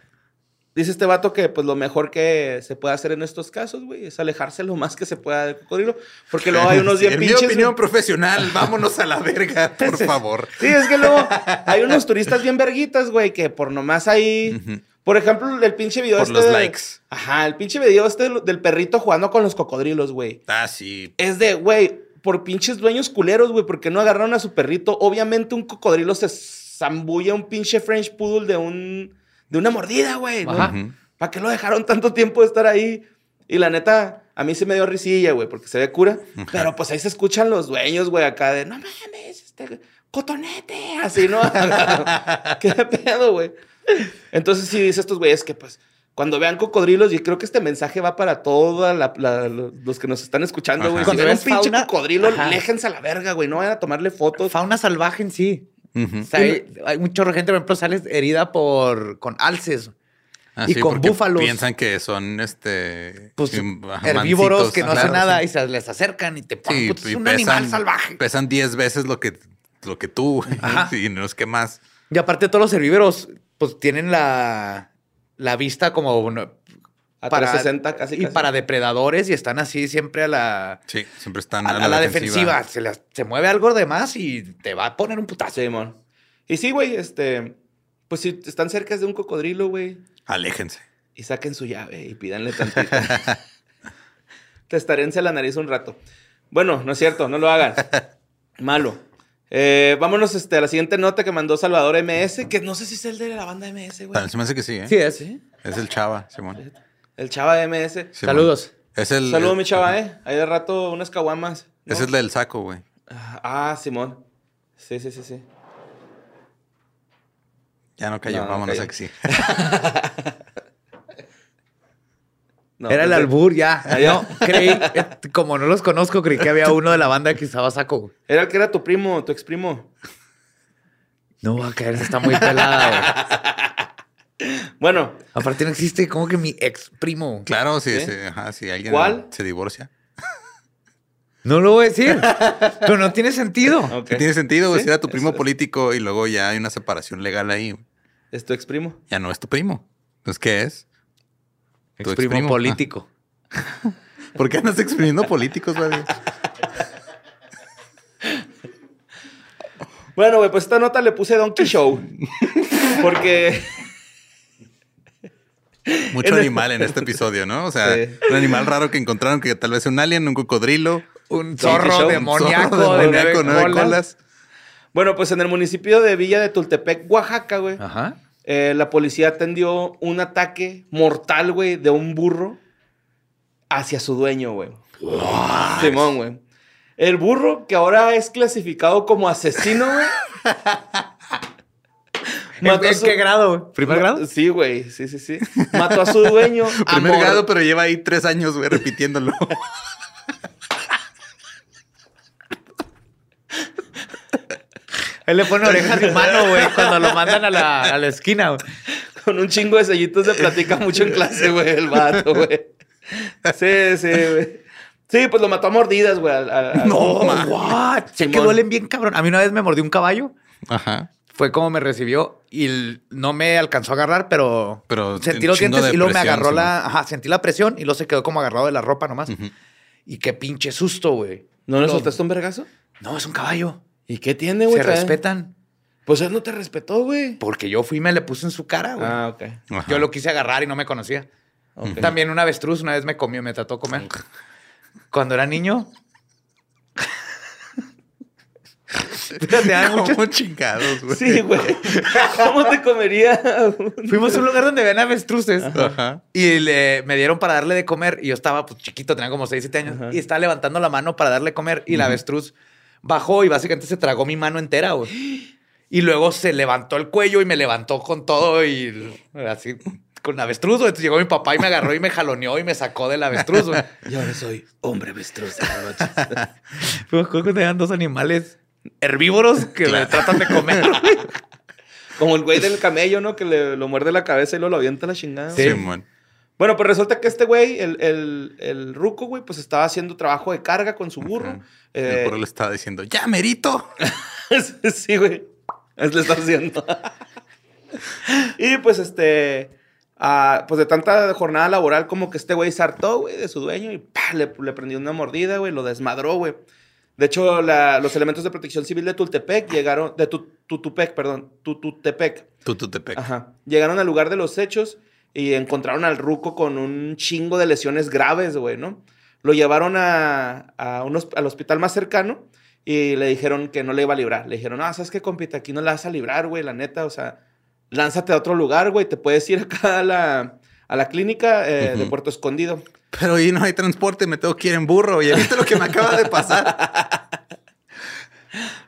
Dice este vato que pues lo mejor que se puede hacer en estos casos, güey, es alejarse lo más que se pueda del cocodrilo. Porque luego hay unos bien en pinches... mi opinión güey. profesional, vámonos a la verga, por favor. Sí, es que luego hay unos turistas bien verguitas, güey, que por nomás ahí. Por ejemplo, el pinche video Por este. los de- likes. Ajá, el pinche video este del- del perrito jugando con los cocodrilos, güey. Ah, sí. Es de, güey, por pinches dueños culeros, güey, porque no agarraron a su perrito. Obviamente, un cocodrilo se zambulla un pinche French Poodle de un. De una mordida, güey. ¿no? Ajá. Ujú. ¿Para qué lo dejaron tanto tiempo de estar ahí? Y la neta, a mí se me dio risilla, güey, porque se ve cura. Pero pues ahí se escuchan los dueños, güey, acá de, no mames, este, cotonete, así, ¿no? ¿Qué pedo, güey? Entonces sí dice estos güeyes que pues cuando vean cocodrilos, y creo que este mensaje va para todos los que nos están escuchando, güey. Si Cuando ven un ves pinche fauna- cocodrilo, Ajá. léjense a la verga, güey. No vayan a tomarle fotos. Fauna salvaje en sí. Ujú. O sea, hay, hay un chorro de gente, por ejemplo, sale herida por, con alces. Ah, y sí, con búfalos. Piensan que son este. Pues herbívoros que no Claro, hacen nada sí. y se les acercan y te Sí, puta, es un pesan, animal salvaje. Pesan 10 veces lo que, lo que tú. Ajá. Y no es que más. Y aparte todos los herbívoros, pues tienen la, la vista como A para 360 casi, y casi. para depredadores y están así siempre a la Sí, siempre están a, a la, defensiva. Se, las- se mueve algo de más y te va a poner un putazo. Sí, mon. Y sí, güey, este... Pues si están cerca de un cocodrilo, güey, Aléjense. y saquen su llave y pídanle tantito. Testarense la nariz un rato. Bueno, no es cierto, no lo hagan. Malo. Eh, vámonos este, a la siguiente nota que mandó Salvador MS, que no sé si es el de la banda MS, güey. También se me hace que sí, ¿eh? Sí, es. Es el chava, Simón. El chava de MS. Saludos. Es el. Saludos, el- mi chava, ¿eh? Ahí de rato unas caguamas. ¿no? Es el del saco, güey. Ah, Simón. Sí, sí, sí, sí. Ya no cayó, No, no vámonos cayó. a que sí. No, Era el pues, albur ya. Ya. No, creí, eh, como no los conozco, creí que había uno de la banda que estaba saco. Era el que era tu primo, tu ex primo. No va a caer, está muy pelada. Bueno, Aparte no existe como que mi ex primo. Claro, sí, ¿Sí? sí, ajá, si alguien ¿Cuál? se divorcia. No lo voy a decir. Pero no tiene sentido. ok. ¿Qué tiene sentido, güey? Sí, Si era tu eso primo es. político y luego ya hay una separación legal ahí. Es tu ex primo. Ya no es tu primo. Entonces, ¿qué es? Tu Ex primo político. ¿Por qué andas exprimiendo políticos, güey? Bueno, güey, pues esta nota le puse Donkey Show. Porque. Mucho animal en este episodio, ¿no? O sea, Sí. un animal raro que encontraron que tal vez un alien, un cocodrilo, Un Sí, zorro show. un demoníaco zorro de demoníaco, nueve nueve colas. colas. Bueno, pues en el municipio de Villa de Tultepec, Oaxaca, güey. Ajá. eh, la policía atendió un ataque mortal, güey, de un burro hacia su dueño, güey. Simón, güey. El burro, que ahora es clasificado como asesino, güey. ¿En, mató a en su- qué grado? ¿Primer grado? Sí, güey. Sí, sí, sí. Mató a su dueño. a Primer mor- grado, pero lleva ahí tres años, güey, repitiéndolo. Él le pone orejas de mano, güey, cuando lo mandan a la, a la esquina. güey. Con un chingo de sellitos se platica mucho en clase, güey, el vato, güey. Sí, sí, güey. Sí, pues lo mató a mordidas, güey. No, what? Sé que duelen bien, cabrón. A mí una vez me mordió un caballo. Ajá. Fue como me recibió y no me alcanzó a agarrar, pero, Pero sentí los dientes y luego me agarró la... Ajá, sentí la presión y luego se quedó como agarrado de la ropa nomás. Y qué pinche susto, güey. ¿No le soltaste un vergazo? No, es un caballo. ¿Y qué tiene, güey? Se Trae- respetan. Pues él no te respetó, güey. Porque yo fui y me le puse en su cara, güey. Ah, ok. Ajá. Yo lo quise agarrar y no me conocía. ok. También un avestruz una vez me comió, me trató de comer. Cuando era niño. Hay muchas- Como chingados, güey. Sí, güey. ¿Cómo te comería? Fuimos a un lugar donde ven avestruces Ajá. y le, me dieron para darle de comer y yo estaba pues, chiquito, tenía como 6, 7 años Ajá. y estaba levantando la mano para darle de comer y la avestruz bajó y básicamente se tragó mi mano entera, güey. Y luego se levantó el cuello y me levantó con todo y así con avestruz, güey. Entonces llegó mi papá y me agarró y me jaloneó y me sacó del avestruz, güey. Y ahora soy hombre avestruz. Fue cuando tenían dos animales herbívoros que le tratan de comer. Como el güey del camello, ¿no? Que le, lo muerde la cabeza y luego lo avienta la chingada. Sí. Simón. Bueno, pues resulta que este güey, el, el, el ruco, güey, pues estaba haciendo trabajo de carga con su burro. Ajá. Eh, El burro le estaba diciendo, ¡ya, merito! sí, güey. Es le está haciendo. y pues este. ah, pues de tanta jornada laboral, como que este güey se hartó, güey, de su dueño y ¡pah! le, le prendió una mordida, güey, lo desmadró, güey. De hecho, la- los elementos de protección civil de Tultepec llegaron. De Tu- Tutupec, perdón. Tututepec. Tututepec. Ajá. Llegaron al lugar de los hechos y encontraron al ruco con un chingo de lesiones graves, güey, ¿no? Lo llevaron a, a al hospital más cercano y le dijeron que no le iba a librar. Le dijeron, ah, ¿sabes qué, compita? Aquí no la vas a librar, güey, la neta. O sea, lánzate a otro lugar, güey. Te puedes ir acá a la, a la clínica eh, de. Puerto Escondido. Pero ahí no hay transporte, me tengo que ir en burro. ¿Ya viste lo que me acaba de pasar?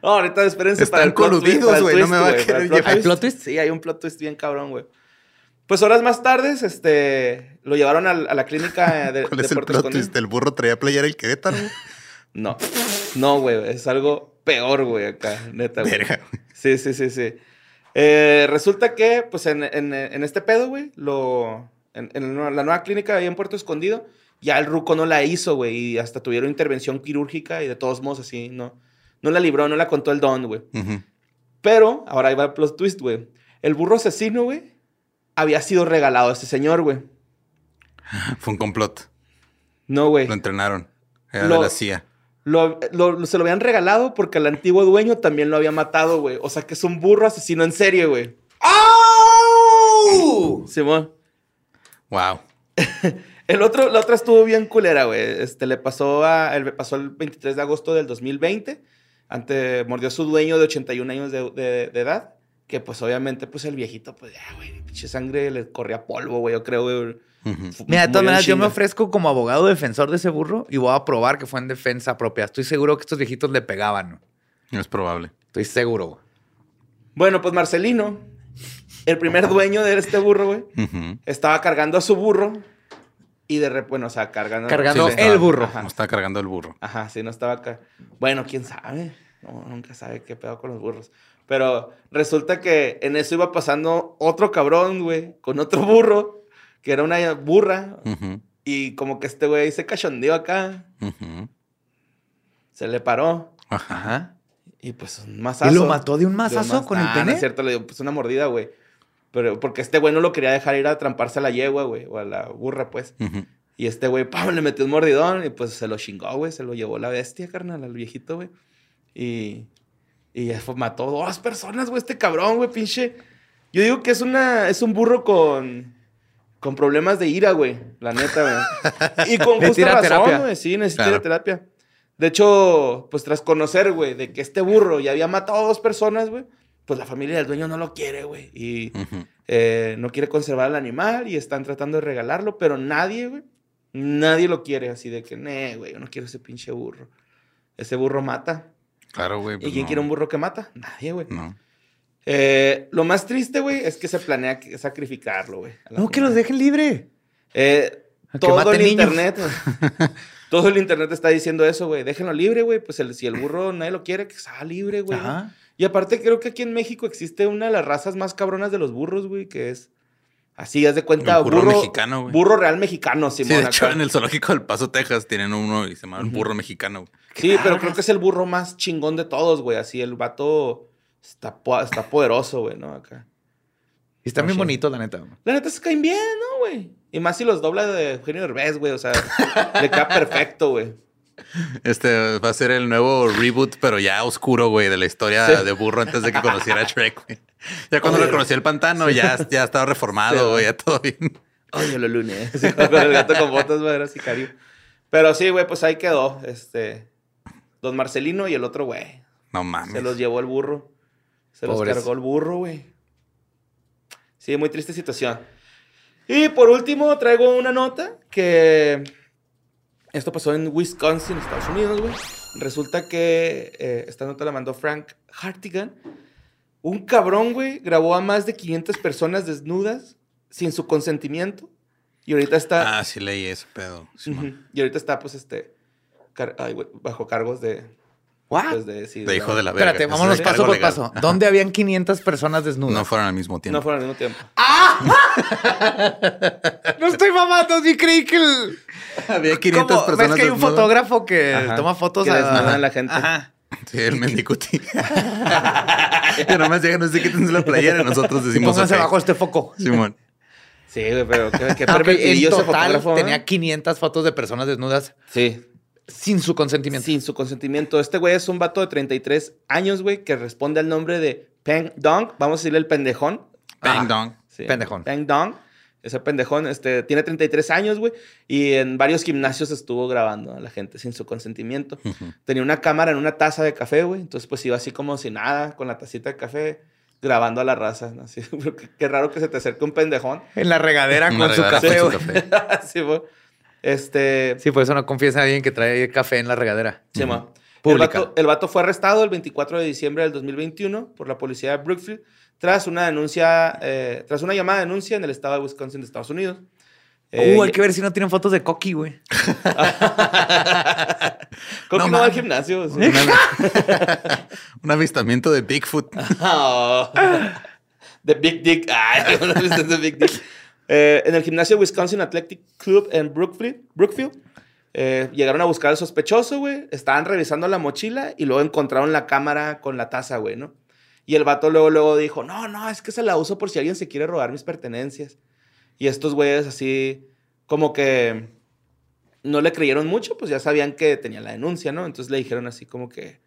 No, ahorita espérense Están para el coludidos, güey, no me va a querer plot llevar. ¿Hay plot twist? Sí, hay un plot twist bien cabrón, güey. Pues horas más tarde, este, lo llevaron a, la clínica de, ¿Cuál de es el plot Escondido. twist? ¿El burro traía playera el Querétaro? No, no, güey, es algo peor, güey, acá, neta, güey. Sí, sí, sí, sí. Eh, resulta que, pues, en, en- en este pedo, güey, lo... En, en la nueva clínica ahí en Puerto Escondido, ya el ruco no la hizo, güey, y hasta tuvieron intervención quirúrgica y de todos modos así, no, no la libró, no la contó el don, güey. Pero, ahora ahí va el plot twist, güey. El burro asesino, güey, había sido regalado a este señor, güey. Fue un complot. No, güey. Lo entrenaron. Era Lo- de la CIA. Lo, lo- se lo habían regalado porque el antiguo dueño también lo había matado, güey. O sea que es un burro asesino en serie, güey. Simón. Wow. El otro, la otra estuvo bien culera, güey. Este, le pasó a, el, pasó el 23 de agosto del 2020. Ante, mordió a su dueño de 81 años de, de- de edad. Que pues obviamente, pues el viejito, pues ya, güey, pinche sangre le corría polvo, güey, yo creo, güey. Ujú. Fu- Mira, de todas maneras, yo me ofrezco como abogado defensor de ese burro y voy a probar que fue en defensa propia. Estoy seguro que estos viejitos le pegaban. ¿no? Es probable. Estoy seguro. güey. Bueno, pues Marcelino, el primer dueño de este burro, güey, estaba cargando a su burro y de repente, bueno, o sea, cargando. Cargando Sí, el burro. Como estaba cargando el burro. Ajá, sí, no estaba acá. Bueno, quién sabe. No, nunca sabe qué pedo con los burros. Pero resulta que en eso iba pasando otro cabrón, güey, con otro burro, que era una burra. Y como que este güey se cachondeó acá, Ujú. se le paró. Ajá. Y pues un mazazo. ¿Y lo mató de un De mazazo con el Ah, no pene? es cierto, le dio pues una mordida, güey. Pero porque este güey no lo quería dejar ir a tramparse a la yegua, güey, o a la burra, pues. Y este güey, pam, le metió un mordidón y pues se lo chingó, güey. Se lo llevó la bestia, carnal, al viejito, güey. Y, y ya fue- mató dos personas, güey, este cabrón, güey, pinche. Yo digo que es una, es un burro con, con problemas de ira, güey. La neta, güey. Y con justa razón, terapia. güey. Sí, necesita Claro. terapia. De hecho, pues tras conocer, güey, de que este burro ya había matado a dos personas, güey, pues la familia del dueño no lo quiere, güey. Y eh, no quiere conservar al animal y están tratando de regalarlo, pero nadie, güey, nadie lo quiere. Así de que, nee, güey, yo no quiero ese pinche burro. Ese burro mata. Claro, güey. ¿Y pues quién no. quiere un burro que mata? Nadie, güey. No. Eh, lo más triste, güey, es que se planea sacrificarlo, güey. No, que los dejen libre. Eh, todo el niños. internet, todo el internet está diciendo eso, güey. Déjenlo libre, güey. Pues el- si el burro nadie lo quiere, que sea libre, güey. Ajá. Y aparte creo que aquí en México existe una de las razas más cabronas de los burros, güey, que es así, haz de cuenta, burro burro, mexicano, güey. Burro real mexicano, Sí, Simón. de hecho, acá. en el zoológico del Paso, Texas, tienen uno y se llama el burro mexicano. güey. Sí, pero creo que es el burro más chingón de todos, güey. Así el vato está, po- está poderoso, güey, ¿no? Acá. Y están bien bonitos, la neta. La neta se caen bien, ¿no, güey? Y más si los dobla de Eugenio Derbez, güey. O sea, le queda perfecto, güey. Este va a ser el nuevo reboot, pero ya oscuro, güey, de la historia Sí. de burro antes de que conociera a Shrek, güey. Ya cuando Oye. lo conocí el pantano, ya, ya estaba Sí, reformado, güey, ya todo bien. Oye, lo lunes. Con el gato con botas, güey, era sicario. Pero sí, güey, pues ahí quedó. Este. Don Marcelino y el otro, güey. No mames. Se los llevó el burro. Se los cargó el burro, güey. Sí, muy triste situación. Y por último, traigo una nota que. Esto pasó en Wisconsin, Estados Unidos, güey. Resulta que eh, esta nota la mandó Frank Hartigan. Un cabrón, güey, grabó a más de 500 personas desnudas sin su consentimiento. Y ahorita está. Ah, sí leí ese pedo. Y ahorita está, pues, este. car- ay, güey, bajo cargos de. ¿What? pues, de, sí, De hijo de la verga. Espérate, vámonos paso por legal. paso. ¿Dónde habían 500 personas desnudas? No fueron al mismo tiempo. No fueron al mismo tiempo. No estoy mamando, sí creí que el... Había 500 ¿Cómo? personas ¿Ves que hay un desnudas? fotógrafo que Ajá. toma fotos Que a... desnuda a la gente. Ajá. Sí, el mendicuti. que nomás llegan, no sé, quítense la playera y nosotros decimos pónganse ok. bajo este foco. Simón. Sí, güey, pero qué, qué Ah, ok, pervertidillo en total fotógrafo, ¿eh? tenía 500 fotos de personas desnudas Sí, sin su consentimiento. sin su consentimiento. Este güey es un vato de 33 años, güey, que responde al nombre de Peng Dong. Vamos a decirle el pendejón. Ajá. dong. Sí. Pendejón. Peng Dong. Ese pendejón este, tiene 33 años, güey, y en varios gimnasios estuvo grabando a la gente sin su consentimiento. Tenía una cámara en una taza de café, güey, entonces pues iba así como si nada, con la tacita de café, grabando a la raza. ¿no? Así, qué, qué raro que se te acerque un pendejón. En la regadera con su café, con güey. su café. sí, güey. Este... Sí, por eso no confiesa a alguien que trae café en la regadera. Sí. El vato, el vato fue arrestado el 24 de diciembre del 2021 por la policía de Brookfield tras una denuncia, eh, tras una llamada de denuncia en el estado de Wisconsin de Estados Unidos. Eh, Uh, hay que ver si no tienen fotos de Coqui, güey. Creo No va al gimnasio. sí. Un avistamiento de Bigfoot. Oh. Big Dick. Ay, no viste The Big Dick. Eh, en el gimnasio Wisconsin Athletic Club en Brookfield, Brookfield eh, llegaron a buscar al sospechoso, güey. Estaban revisando la mochila y luego encontraron la cámara con la taza, güey, ¿no? Y el vato luego, luego dijo, no, no, es que se la uso por si alguien se quiere robar mis pertenencias. Y estos güeyes así, como que no le creyeron mucho, pues ya sabían que tenía la denuncia, ¿no? Entonces le dijeron así como que,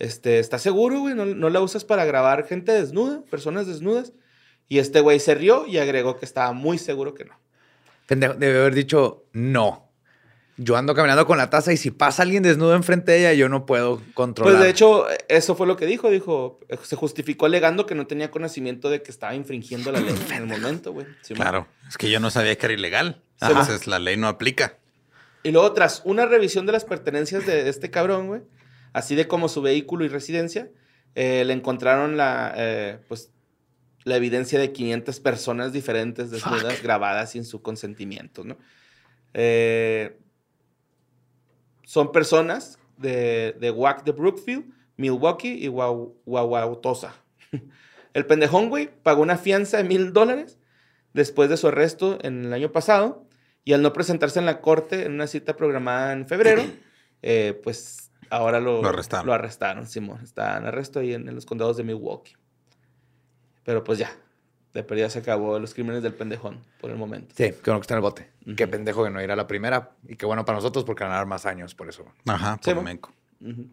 este, ¿estás seguro, güey? ¿No, no la usas para grabar gente desnuda, personas desnudas? Y este güey se rió y agregó que estaba muy seguro que no. Pendejo, debe haber dicho no. Yo ando caminando con la taza y si pasa alguien desnudo enfrente de ella, yo no puedo controlar. Pues de hecho, eso fue lo que dijo. Dijo, se justificó alegando que no tenía conocimiento de que estaba infringiendo la ley en el momento, güey. Claro. Es que yo no sabía que era ilegal. Ajá. Entonces la ley no aplica. Y luego, tras una revisión de las pertenencias de este cabrón, güey, así de como su vehículo y residencia, eh, le encontraron la, eh, pues, la evidencia de 500 personas diferentes desnudas grabadas sin su consentimiento, ¿no? Eh, son personas de, de WAC de Brookfield, Milwaukee y Wauwatosa. El pendejón, güey, pagó una fianza de mil dólares después de su arresto en el año pasado y al no presentarse en la corte en una cita programada en febrero, eh, pues ahora lo, Lo arrestaron. Lo arrestaron, Simón. Está en arresto ahí en, en los condados de Milwaukee. Pero pues ya, de perdida se acabó los crímenes del pendejón por el momento. Sí, qué bueno que está en el bote. Qué pendejo que no ir a la primera. Y qué bueno para nosotros porque van a dar más años por eso. Ajá, Sí, por menco. Ujú.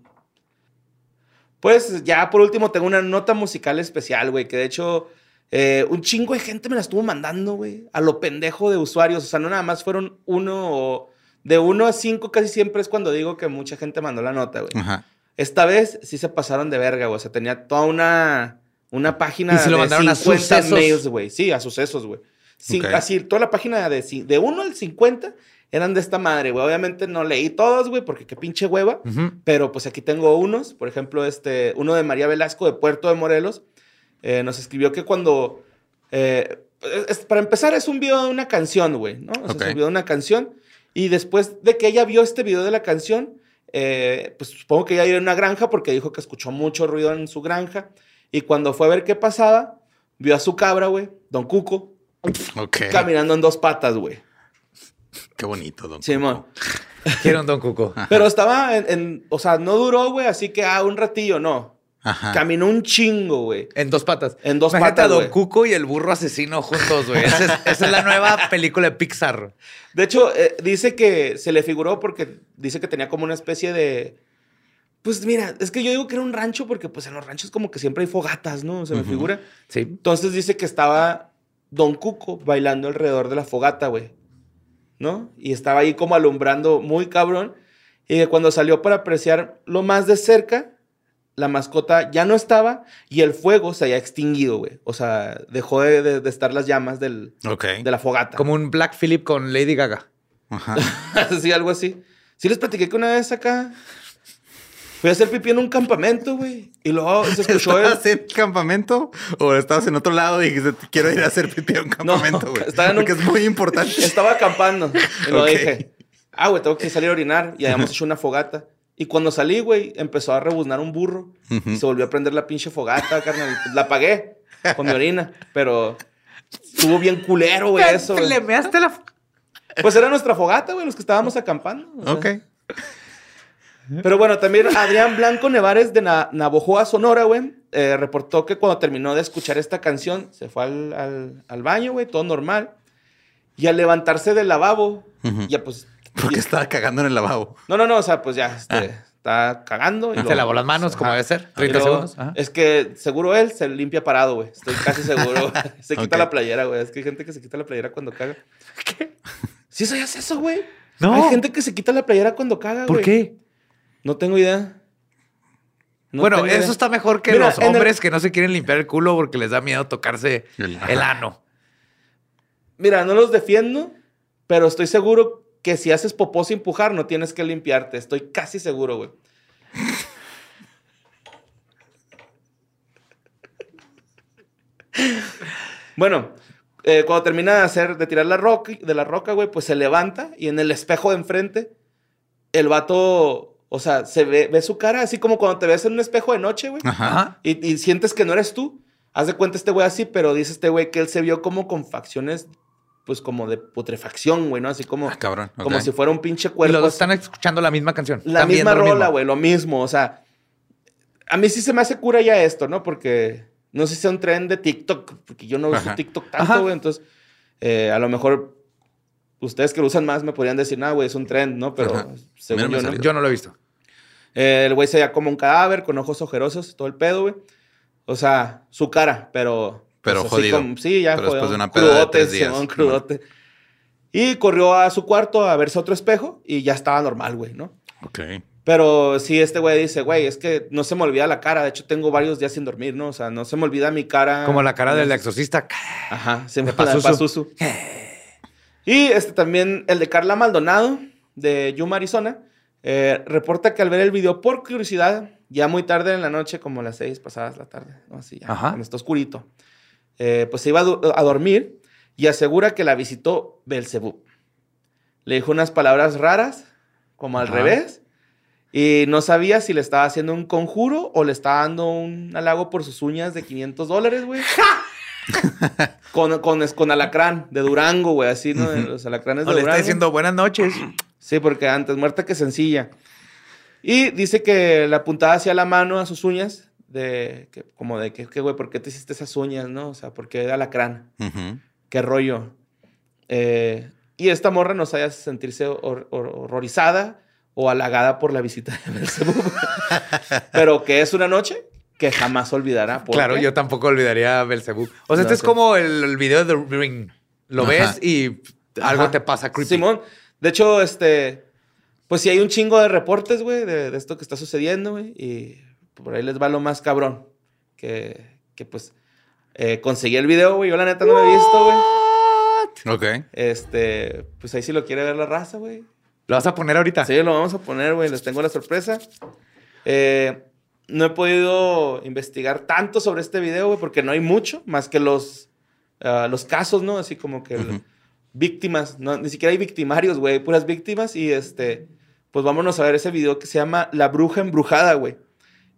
Pues ya por último tengo una nota musical especial, güey, que de hecho Eh, un chingo de gente me la estuvo mandando, güey, a lo pendejo de usuarios. O sea, no nada más fueron uno o de uno a cinco casi siempre es cuando digo que mucha gente mandó la nota, güey. Ajá. Esta vez sí se pasaron de verga, güey. O sea, tenía toda una, una página ¿Y se lo de mandaron a 50 sucesos? mails, güey. Sí, a sucesos, güey. Sí, Ok. Así, toda la página de, de 1 al 50 eran de esta madre, güey. Obviamente no leí todos, güey, porque qué pinche hueva. Ujú. Pero pues aquí tengo unos. Por ejemplo, este, uno de María Velasco de Puerto de Morelos. eh, nos escribió que cuando... eh, es- para empezar, es un video de una canción, güey, ¿no? O sea, Ok. es un video de una canción. Y después de que ella vio este video de la canción, eh, pues supongo que ella iba a una granja porque dijo que escuchó mucho ruido en su granja. Y cuando fue a ver qué pasaba, vio a su cabra, güey, Don Cuco, Ok. caminando en dos patas, güey. Qué bonito, don. Simón. Quiero un Don Cuco. Pero estaba en, en- o sea, no duró, güey, así que, ah, un ratillo, no. Ajá. Caminó un chingo, güey. En dos patas. En dos Imagínate patas, a Don. Cuco y el burro asesino juntos, güey. Esa es, esa es la nueva película de Pixar. De hecho, eh, dice que se le figuró porque dice que tenía como una especie de... Pues mira, es que yo digo que era un rancho porque pues en los ranchos como que siempre hay fogatas, ¿no? Se me figura. Sí. Entonces dice que estaba Don Cuco bailando alrededor de la fogata, güey. ¿No? Y estaba ahí como alumbrando muy cabrón. Y que cuando salió para apreciar lo más de cerca, la mascota ya no estaba y el fuego se había extinguido, güey. O sea, dejó de, de- de estar las llamas del, Ok. de la fogata. Como un Black Phillip con Lady Gaga. Ajá. sí, algo así. Sí les platiqué que una vez acá fui a hacer pipí en un campamento, güey. Y luego se escuchó el... ¿Estabas en campamento o estabas en otro lado y dijiste, quiero ir a hacer pipí a un campamento, güey? estaba en un- Porque es muy importante. Estaba acampando. Y lo Ok. dije. Ah, güey, tengo que salir a orinar. Y habíamos hecho una fogata. Y cuando salí, güey, empezó a rebuznar un burro. Ujú. Y se volvió a prender la pinche fogata, carnal. La apagué con mi orina. Pero estuvo bien culero, güey, eso. güey. Le measte la... Pues era nuestra fogata, güey, los que estábamos acampando. o sea. Ok. Pero bueno, también Adrián Blanco Nevares de Na- Navojoa, Sonora, güey, eh, reportó que cuando terminó de escuchar esta canción, se fue al, al- al baño, güey, todo normal. Y al levantarse del lavabo, Ujú. ya pues... Porque y- estaba cagando en el lavabo. No, no, no, o sea, pues ya este, Ah. está cagando. Y Se lavó las manos, como Ajá. debe ser. Y 30 luego, segundos. Ajá. Es que seguro él se limpia parado, güey. Estoy casi seguro. se quita la playera, güey. Es que hay gente que se quita la playera cuando caga. ¿Qué? ¿Sí sabías eso, güey? No. Hay gente que se quita la playera cuando caga, ¿Por güey. qué? No tengo idea. No bueno, tengo eso idea. está mejor que Mira, los el- hombres que no se quieren limpiar el culo porque les da miedo tocarse El- el ano. Mira, no los defiendo, pero estoy seguro que si haces popó sin empujar, no tienes que limpiarte. Estoy casi seguro, güey. bueno, eh, cuando termina de hacer, de tirar la roca, de la roca, güey, pues se levanta y en el espejo de enfrente, el vato, o sea, se ve, ve su cara así como cuando te ves en un espejo de noche, güey. Ajá. Y, y sientes que no eres tú. Haz de cuenta este güey así, pero dice este güey que él se vio como con facciones, pues como de putrefacción, güey, ¿no? Así como, Ah, cabrón. como si fuera un pinche Y cuerpo. los dos están escuchando la misma canción. La misma rola, güey, lo mismo. O sea, a mí sí se me hace cura ya esto, ¿no? Porque no sé si sea un tren de TikTok, porque yo no uso Ajá. TikTok tanto, güey. Entonces, eh, a lo mejor ustedes que lo usan más me podrían decir, nah, güey, es un trend, ¿no? Pero Ajá. según yo, ¿no? salió. Yo no lo he visto. Eh, el güey se veía como un cadáver, con ojos ojerosos, todo el pedo, güey. O sea, su cara, pero... Pero pues, jodido. como- sí, ya Pero jodido. después de una peda de Crudote, tres días. Simón, crudote. Y corrió a su cuarto a verse otro espejo y ya estaba normal, güey, ¿no? Ok. Pero sí, este güey dice, güey, es que no se me olvida la cara. De hecho, tengo varios días sin dormir, ¿no? O sea, no se me olvida mi cara. Como la cara del exorcista. Ajá, se me Pazuzu. Pazuzu. Y este también, el de Carla Maldonado, de Yuma, Arizona, eh, reporta que al ver el video por curiosidad, ya muy tarde en la noche, como las seis pasadas la tarde, ¿no? Así ya, cuando está oscurito, eh, pues se iba a, dormir y asegura que la visitó Belcebú. Le dijo unas palabras raras, como al Ajá. revés, y no sabía si le estaba haciendo un conjuro o le estaba dando un halago por sus uñas de 500 dólares, güey. con, con, con alacrán de Durango, güey, así, ¿no? Los alacranes de O le está Durango. diciendo buenas noches. Sí, porque antes muerta que sencilla. Y dice que le apuntaba hacia la mano a sus uñas, de que, como de que, güey, ¿por qué te hiciste esas uñas, no? O sea, ¿por qué alacrán? ¿Qué rollo? Eh, y esta morra no sabía si sentirse hor- hor- horrorizada o halagada por la visita de Belzebub. Pero que es una noche, que jamás olvidará. ¿Por Claro, qué? yo tampoco olvidaría a Belcebú. O sea, No, este es sí. como el, el video de The Ring. Lo Ajá. ves y algo Ajá. te pasa creepy. Simón, de hecho, este, pues sí hay un chingo de reportes, güey, de, de esto que está sucediendo, güey, y por ahí les va lo más cabrón, que, que pues eh, conseguí el video, güey, yo la neta no lo he visto, güey. Ok. Este, pues ahí sí lo quiere ver la raza, güey. ¿Lo vas a poner ahorita? Sí, lo vamos a poner, güey, les tengo la sorpresa. Eh, no he podido investigar tanto sobre este video, güey, porque no hay mucho, más que los, ah, los casos, ¿no? Así como que víctimas, no, ni siquiera hay victimarios, güey, hay puras víctimas y este, pues vámonos a ver ese video que se llama La Bruja Embrujada, güey.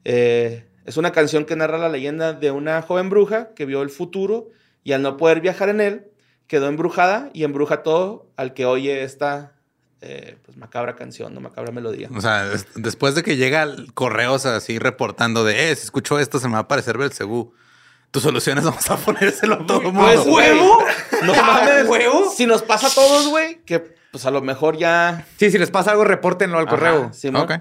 Eh, es una canción que narra la leyenda de una joven bruja que vio el futuro y al no poder viajar en él, quedó embrujada y embruja todo al que oye esta eh, pues macabra canción, no macabra melodía. O sea, des- después de que llega el correos así reportando de, eh, si escucho esto se me va a aparecer Belcebú. Tus soluciones vamos a ponérselo a todo el mundo. Pues, güey, No ¿A mames, huevo? Si nos pasa a todos, güey, que pues a lo mejor ya. Sí, si les pasa algo, repórtenlo al correo. Ajá, Simón. Ok.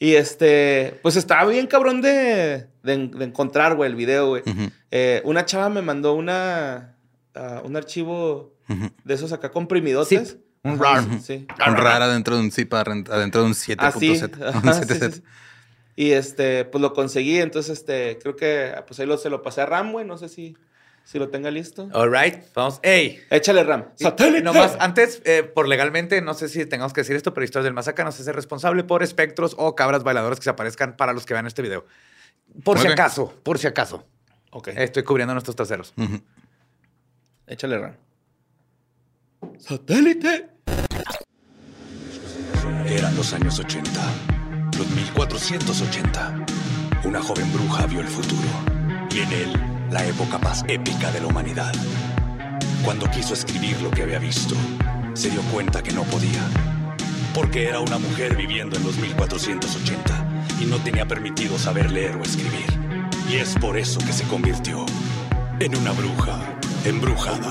Y este, pues estaba bien cabrón de, de, de encontrar, güey, el video, güey. Eh, una chava me mandó una, ah, un archivo de esos acá comprimidotes. Zip, un RAR. Sí. Un rara dentro de un zip adentro de un 7.7. Así. un ajá, sí, 7.7. sí, sí. Y este, pues lo conseguí, entonces este, creo que pues ahí lo, se lo pasé a Ram, güey, no sé si, si lo tenga listo. All right, vamos. ¡Ey! Échale Ram. ¡Satélite! Nomás, antes, eh, por legalmente, no sé si tengamos que decir esto, pero Historias del Masaca no se hace responsable por espectros o cabras bailadoras que se aparezcan para los que vean este video. Por si acaso, por si acaso. Ok, Estoy cubriendo nuestros traseros. Échale Ram. ¡Satélite! Eran los años 80, los 1480. Una joven bruja vio el futuro y en él la época más épica de la humanidad. Cuando quiso escribir lo que había visto, se dio cuenta que no podía, porque era una mujer viviendo en los 1480 y no tenía permitido saber leer o escribir. Y es por eso que se convirtió en una bruja embrujada.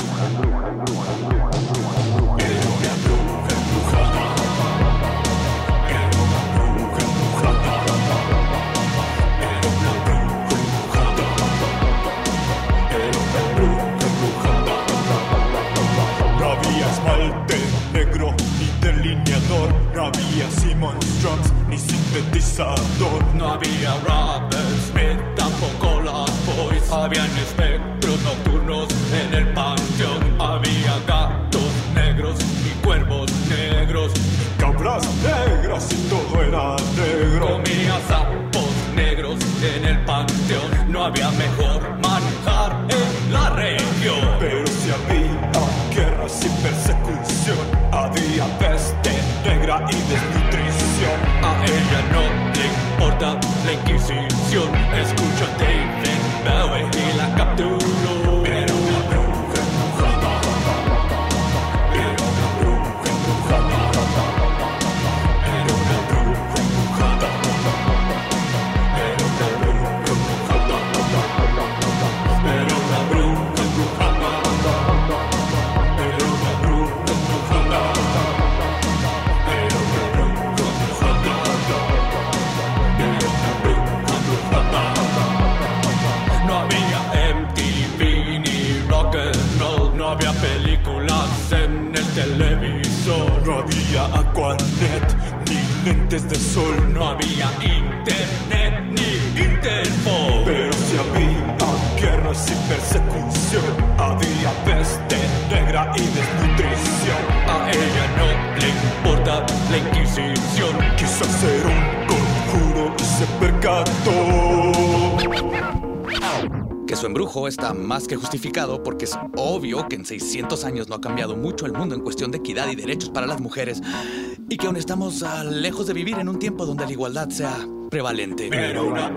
No había Simon Strums ni sintetizador. No había Robert Smith, tampoco las Boys. Habían espectros nocturnos en el panteón. Había gatos negros y cuervos negros. Cabras negras y todo era negro. Comía sapos negros en el panteón. No había mejor manjar en la región. Pero si había guerras y persecución, había negra y desnutrición. A ella no le importa la Inquisición. Escucho a David Bowie y la capturó. Ni lentes de sol. no había internet ni Interpol. Pero si había guerras y persecución, había peste negra y desnutrición. A ella no le importa la Inquisición. Quiso hacer un conjuro y se percató. Que su embrujo está más que justificado porque es obvio que en 600 años no ha cambiado mucho el mundo en cuestión de equidad y derechos para las mujeres y que aún estamos lejos de vivir en un tiempo donde la igualdad sea prevalente. Era una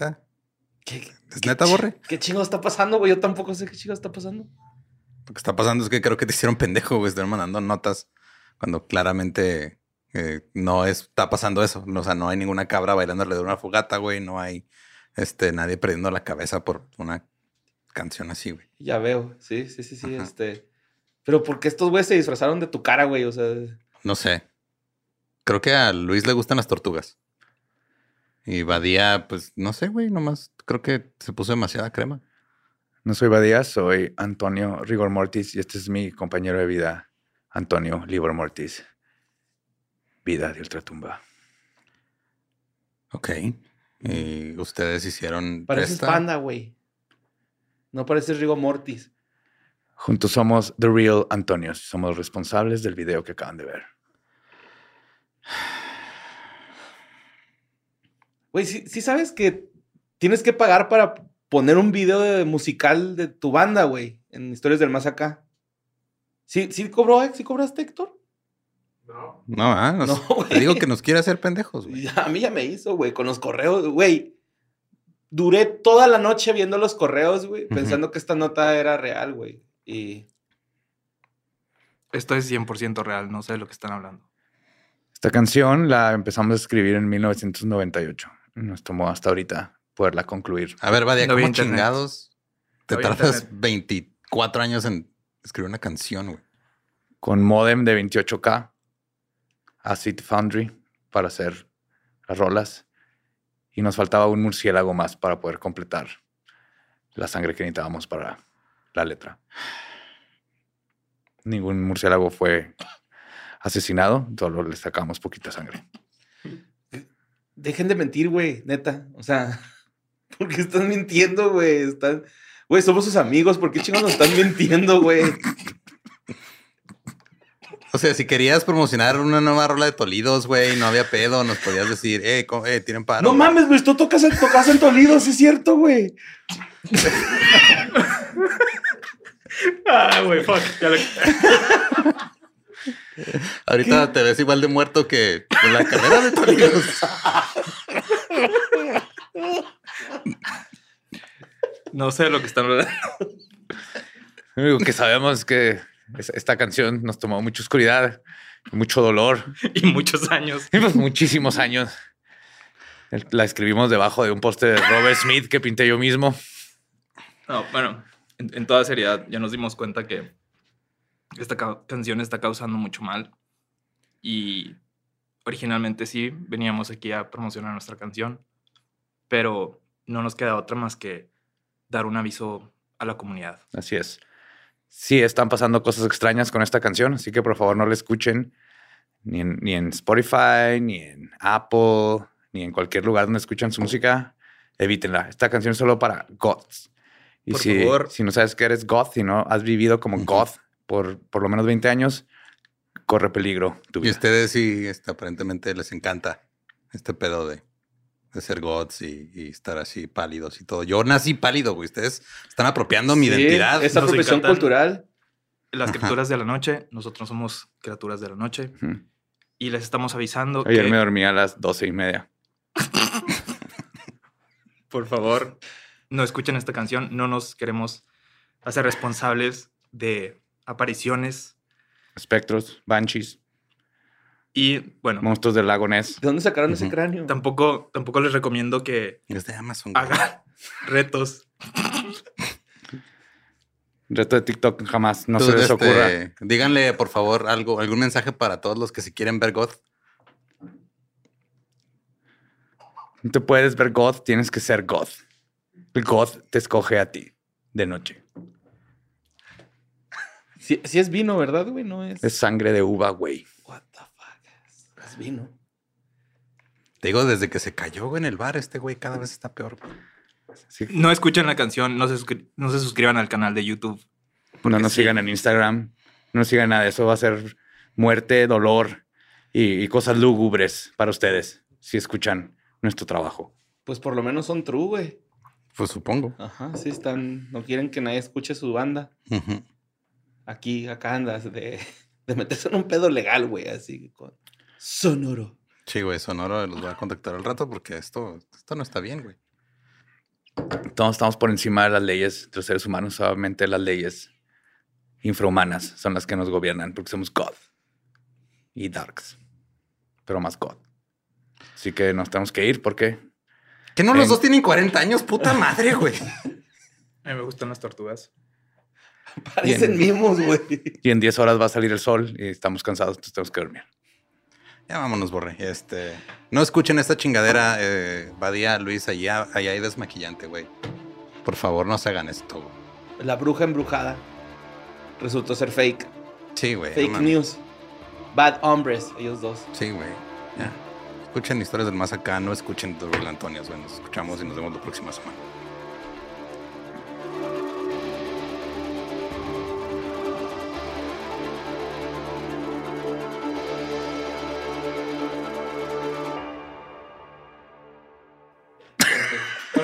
¿Neta? ¿Qué, ¿Es qué neta, Borre? ¿Qué chingo está pasando, güey? Yo tampoco sé qué chingo está pasando. Lo que está pasando es que creo que te hicieron pendejo, güey. Están mandando notas cuando claramente eh, no está pasando eso. O sea, no hay ninguna cabra bailando alrededor de una fogata, güey. No hay este, nadie perdiendo la cabeza por una canción así, güey. Ya veo. Sí, sí, sí, sí. Ajá. Este. Pero ¿por qué estos güeyes se disfrazaron de tu cara, güey? O sea. No sé. Creo que a Luis le gustan las tortugas. Y Badía, pues no sé, güey. Nomás creo que se puso demasiada crema. No soy Badía, soy Antonio Rigor Mortis y este es mi compañero de vida, Antonio Rigor Mortis. Vida de ultratumba. Ok. Y ustedes hicieron. Pareces esta? panda, güey. No pareces Rigo Mortis. Juntos somos The Real Antonios. Somos responsables del video que acaban de ver. Güey, sí, sí sabes que tienes que pagar para poner un video de musical de tu banda, güey, en Historias del Más Acá. ¿Sí, sí cobró, eh? ¿Sí cobraste, Héctor? No, ah, nos- No, güey. te digo que nos quiere hacer pendejos, güey. Ya, a mí ya me hizo, güey, con los correos, güey. Duré toda la noche viendo los correos, güey, pensando que esta nota era real, güey. Y Esto es 100% real, no sé de lo que están hablando. Esta canción la empezamos a escribir en 1998. Nos tomó hasta ahorita poderla concluir. A ver, Badia, No ¿cómo chingados te No tardas internet. 24 años en escribir una canción, güey? Con modem de 28K, Acid Foundry para hacer las rolas. Y nos faltaba un murciélago más para poder completar la sangre que necesitábamos para la letra. Ningún murciélago fue asesinado, solo le sacamos poquita sangre. Dejen de mentir, güey, neta. O sea, ¿por qué están mintiendo, güey? Están... Güey, somos sus amigos, ¿por qué chingos nos están mintiendo, güey? O sea, si querías promocionar una nueva rola de Tolidos, güey, no había pedo, nos podías decir, eh, co- eh tienen paro. No mames, güey, tú tocas, en- tocas en Toledo, sí es cierto, güey. Ah, güey, fuck. Ya le- Ahorita te ves igual de muerto que en la carrera de Tolidos. No sé de lo que están hablando. Lo único que sabemos es que es- esta canción nos tomó mucha oscuridad, mucho dolor Y muchos años. y pues muchísimos años. La escribimos debajo de un poste de Robert Smith que pinté yo mismo. No, bueno, en, en toda seriedad, ya nos dimos cuenta que esta ca- canción está causando mucho mal. Y originalmente sí, veníamos aquí a promocionar nuestra canción, pero no nos queda otra más que dar un aviso a la comunidad. Así es. Sí, están pasando cosas extrañas con esta canción, así que por favor no la escuchen ni en, ni en Spotify, ni en Apple, ni en cualquier lugar donde escuchan su música. Evítenla. Esta canción es solo para goths. Y Por si, favor. si no sabes que eres goth y no has vivido como goth por por lo menos 20 años, corre peligro tu Y ustedes sí, este, aparentemente les encanta este pedo de, de ser gods y, y estar así pálidos y todo. Yo nací pálido, güey. Ustedes están apropiando mi Sí, identidad. Esa encantan. cultural. Las criaturas de la noche, nosotros somos criaturas de la noche y les estamos avisando Ayer que, me dormí a las 12 y media. por favor, no escuchen esta canción. No nos queremos hacer responsables de apariciones Espectros, banshees, y, bueno, monstruos del lago Ness. ¿De dónde sacaron ese cráneo? tampoco, tampoco les recomiendo que Es de Amazon. hagan retos. Reto de TikTok jamás, no Entonces, se les este, ocurra. Díganle, por favor, algo, algún mensaje para todos los que si quieren ver God. No te puedes ver goth, tienes que ser goth. El goth te escoge a ti de noche. Sí es vino, ¿verdad, güey? No es... Es sangre de uva, güey. What the fuck? Es, vino. Te digo, desde que se cayó güey, en el bar, este güey cada vez está peor. güey. Sí. No escuchen la canción, no se, no se suscriban al canal de YouTube. No nos sí. sigan en Instagram, no nos sigan nada. Eso va a ser muerte, dolor y, y cosas lúgubres para ustedes si escuchan nuestro trabajo. Pues por lo menos son true, güey. Pues supongo. Ajá, sí están... No quieren que nadie escuche su banda. Ujú. Aquí, acá andas de, de meterse en un pedo legal, güey, así con... Sonoro. Sí, güey, Sonoro los voy a contactar al rato porque esto, esto no está bien, güey. Todos estamos por encima de las leyes de los seres humanos. Solamente las leyes infrahumanas son las que nos gobiernan porque somos God y Darks, pero más God. Así que nos tenemos que ir porque Que no los En- dos tienen 40 años, puta madre, güey. A mí me gustan las tortugas. Parecen mimos, güey. y en 10 horas va a salir el sol y estamos cansados, entonces tenemos que dormir. Ya vámonos, borre. Este, no escuchen esta chingadera, eh, Badía, Luis, allá, allá hay desmaquillante, güey. Por favor, no se hagan esto. güey. La bruja embrujada resultó ser fake. Sí, güey. Fake news. Bad hombres, ellos dos. Sí, güey. Ya. Escuchen historias del más acá, no escuchen The Real Antonios, güey. Nos escuchamos y nos vemos la próxima semana.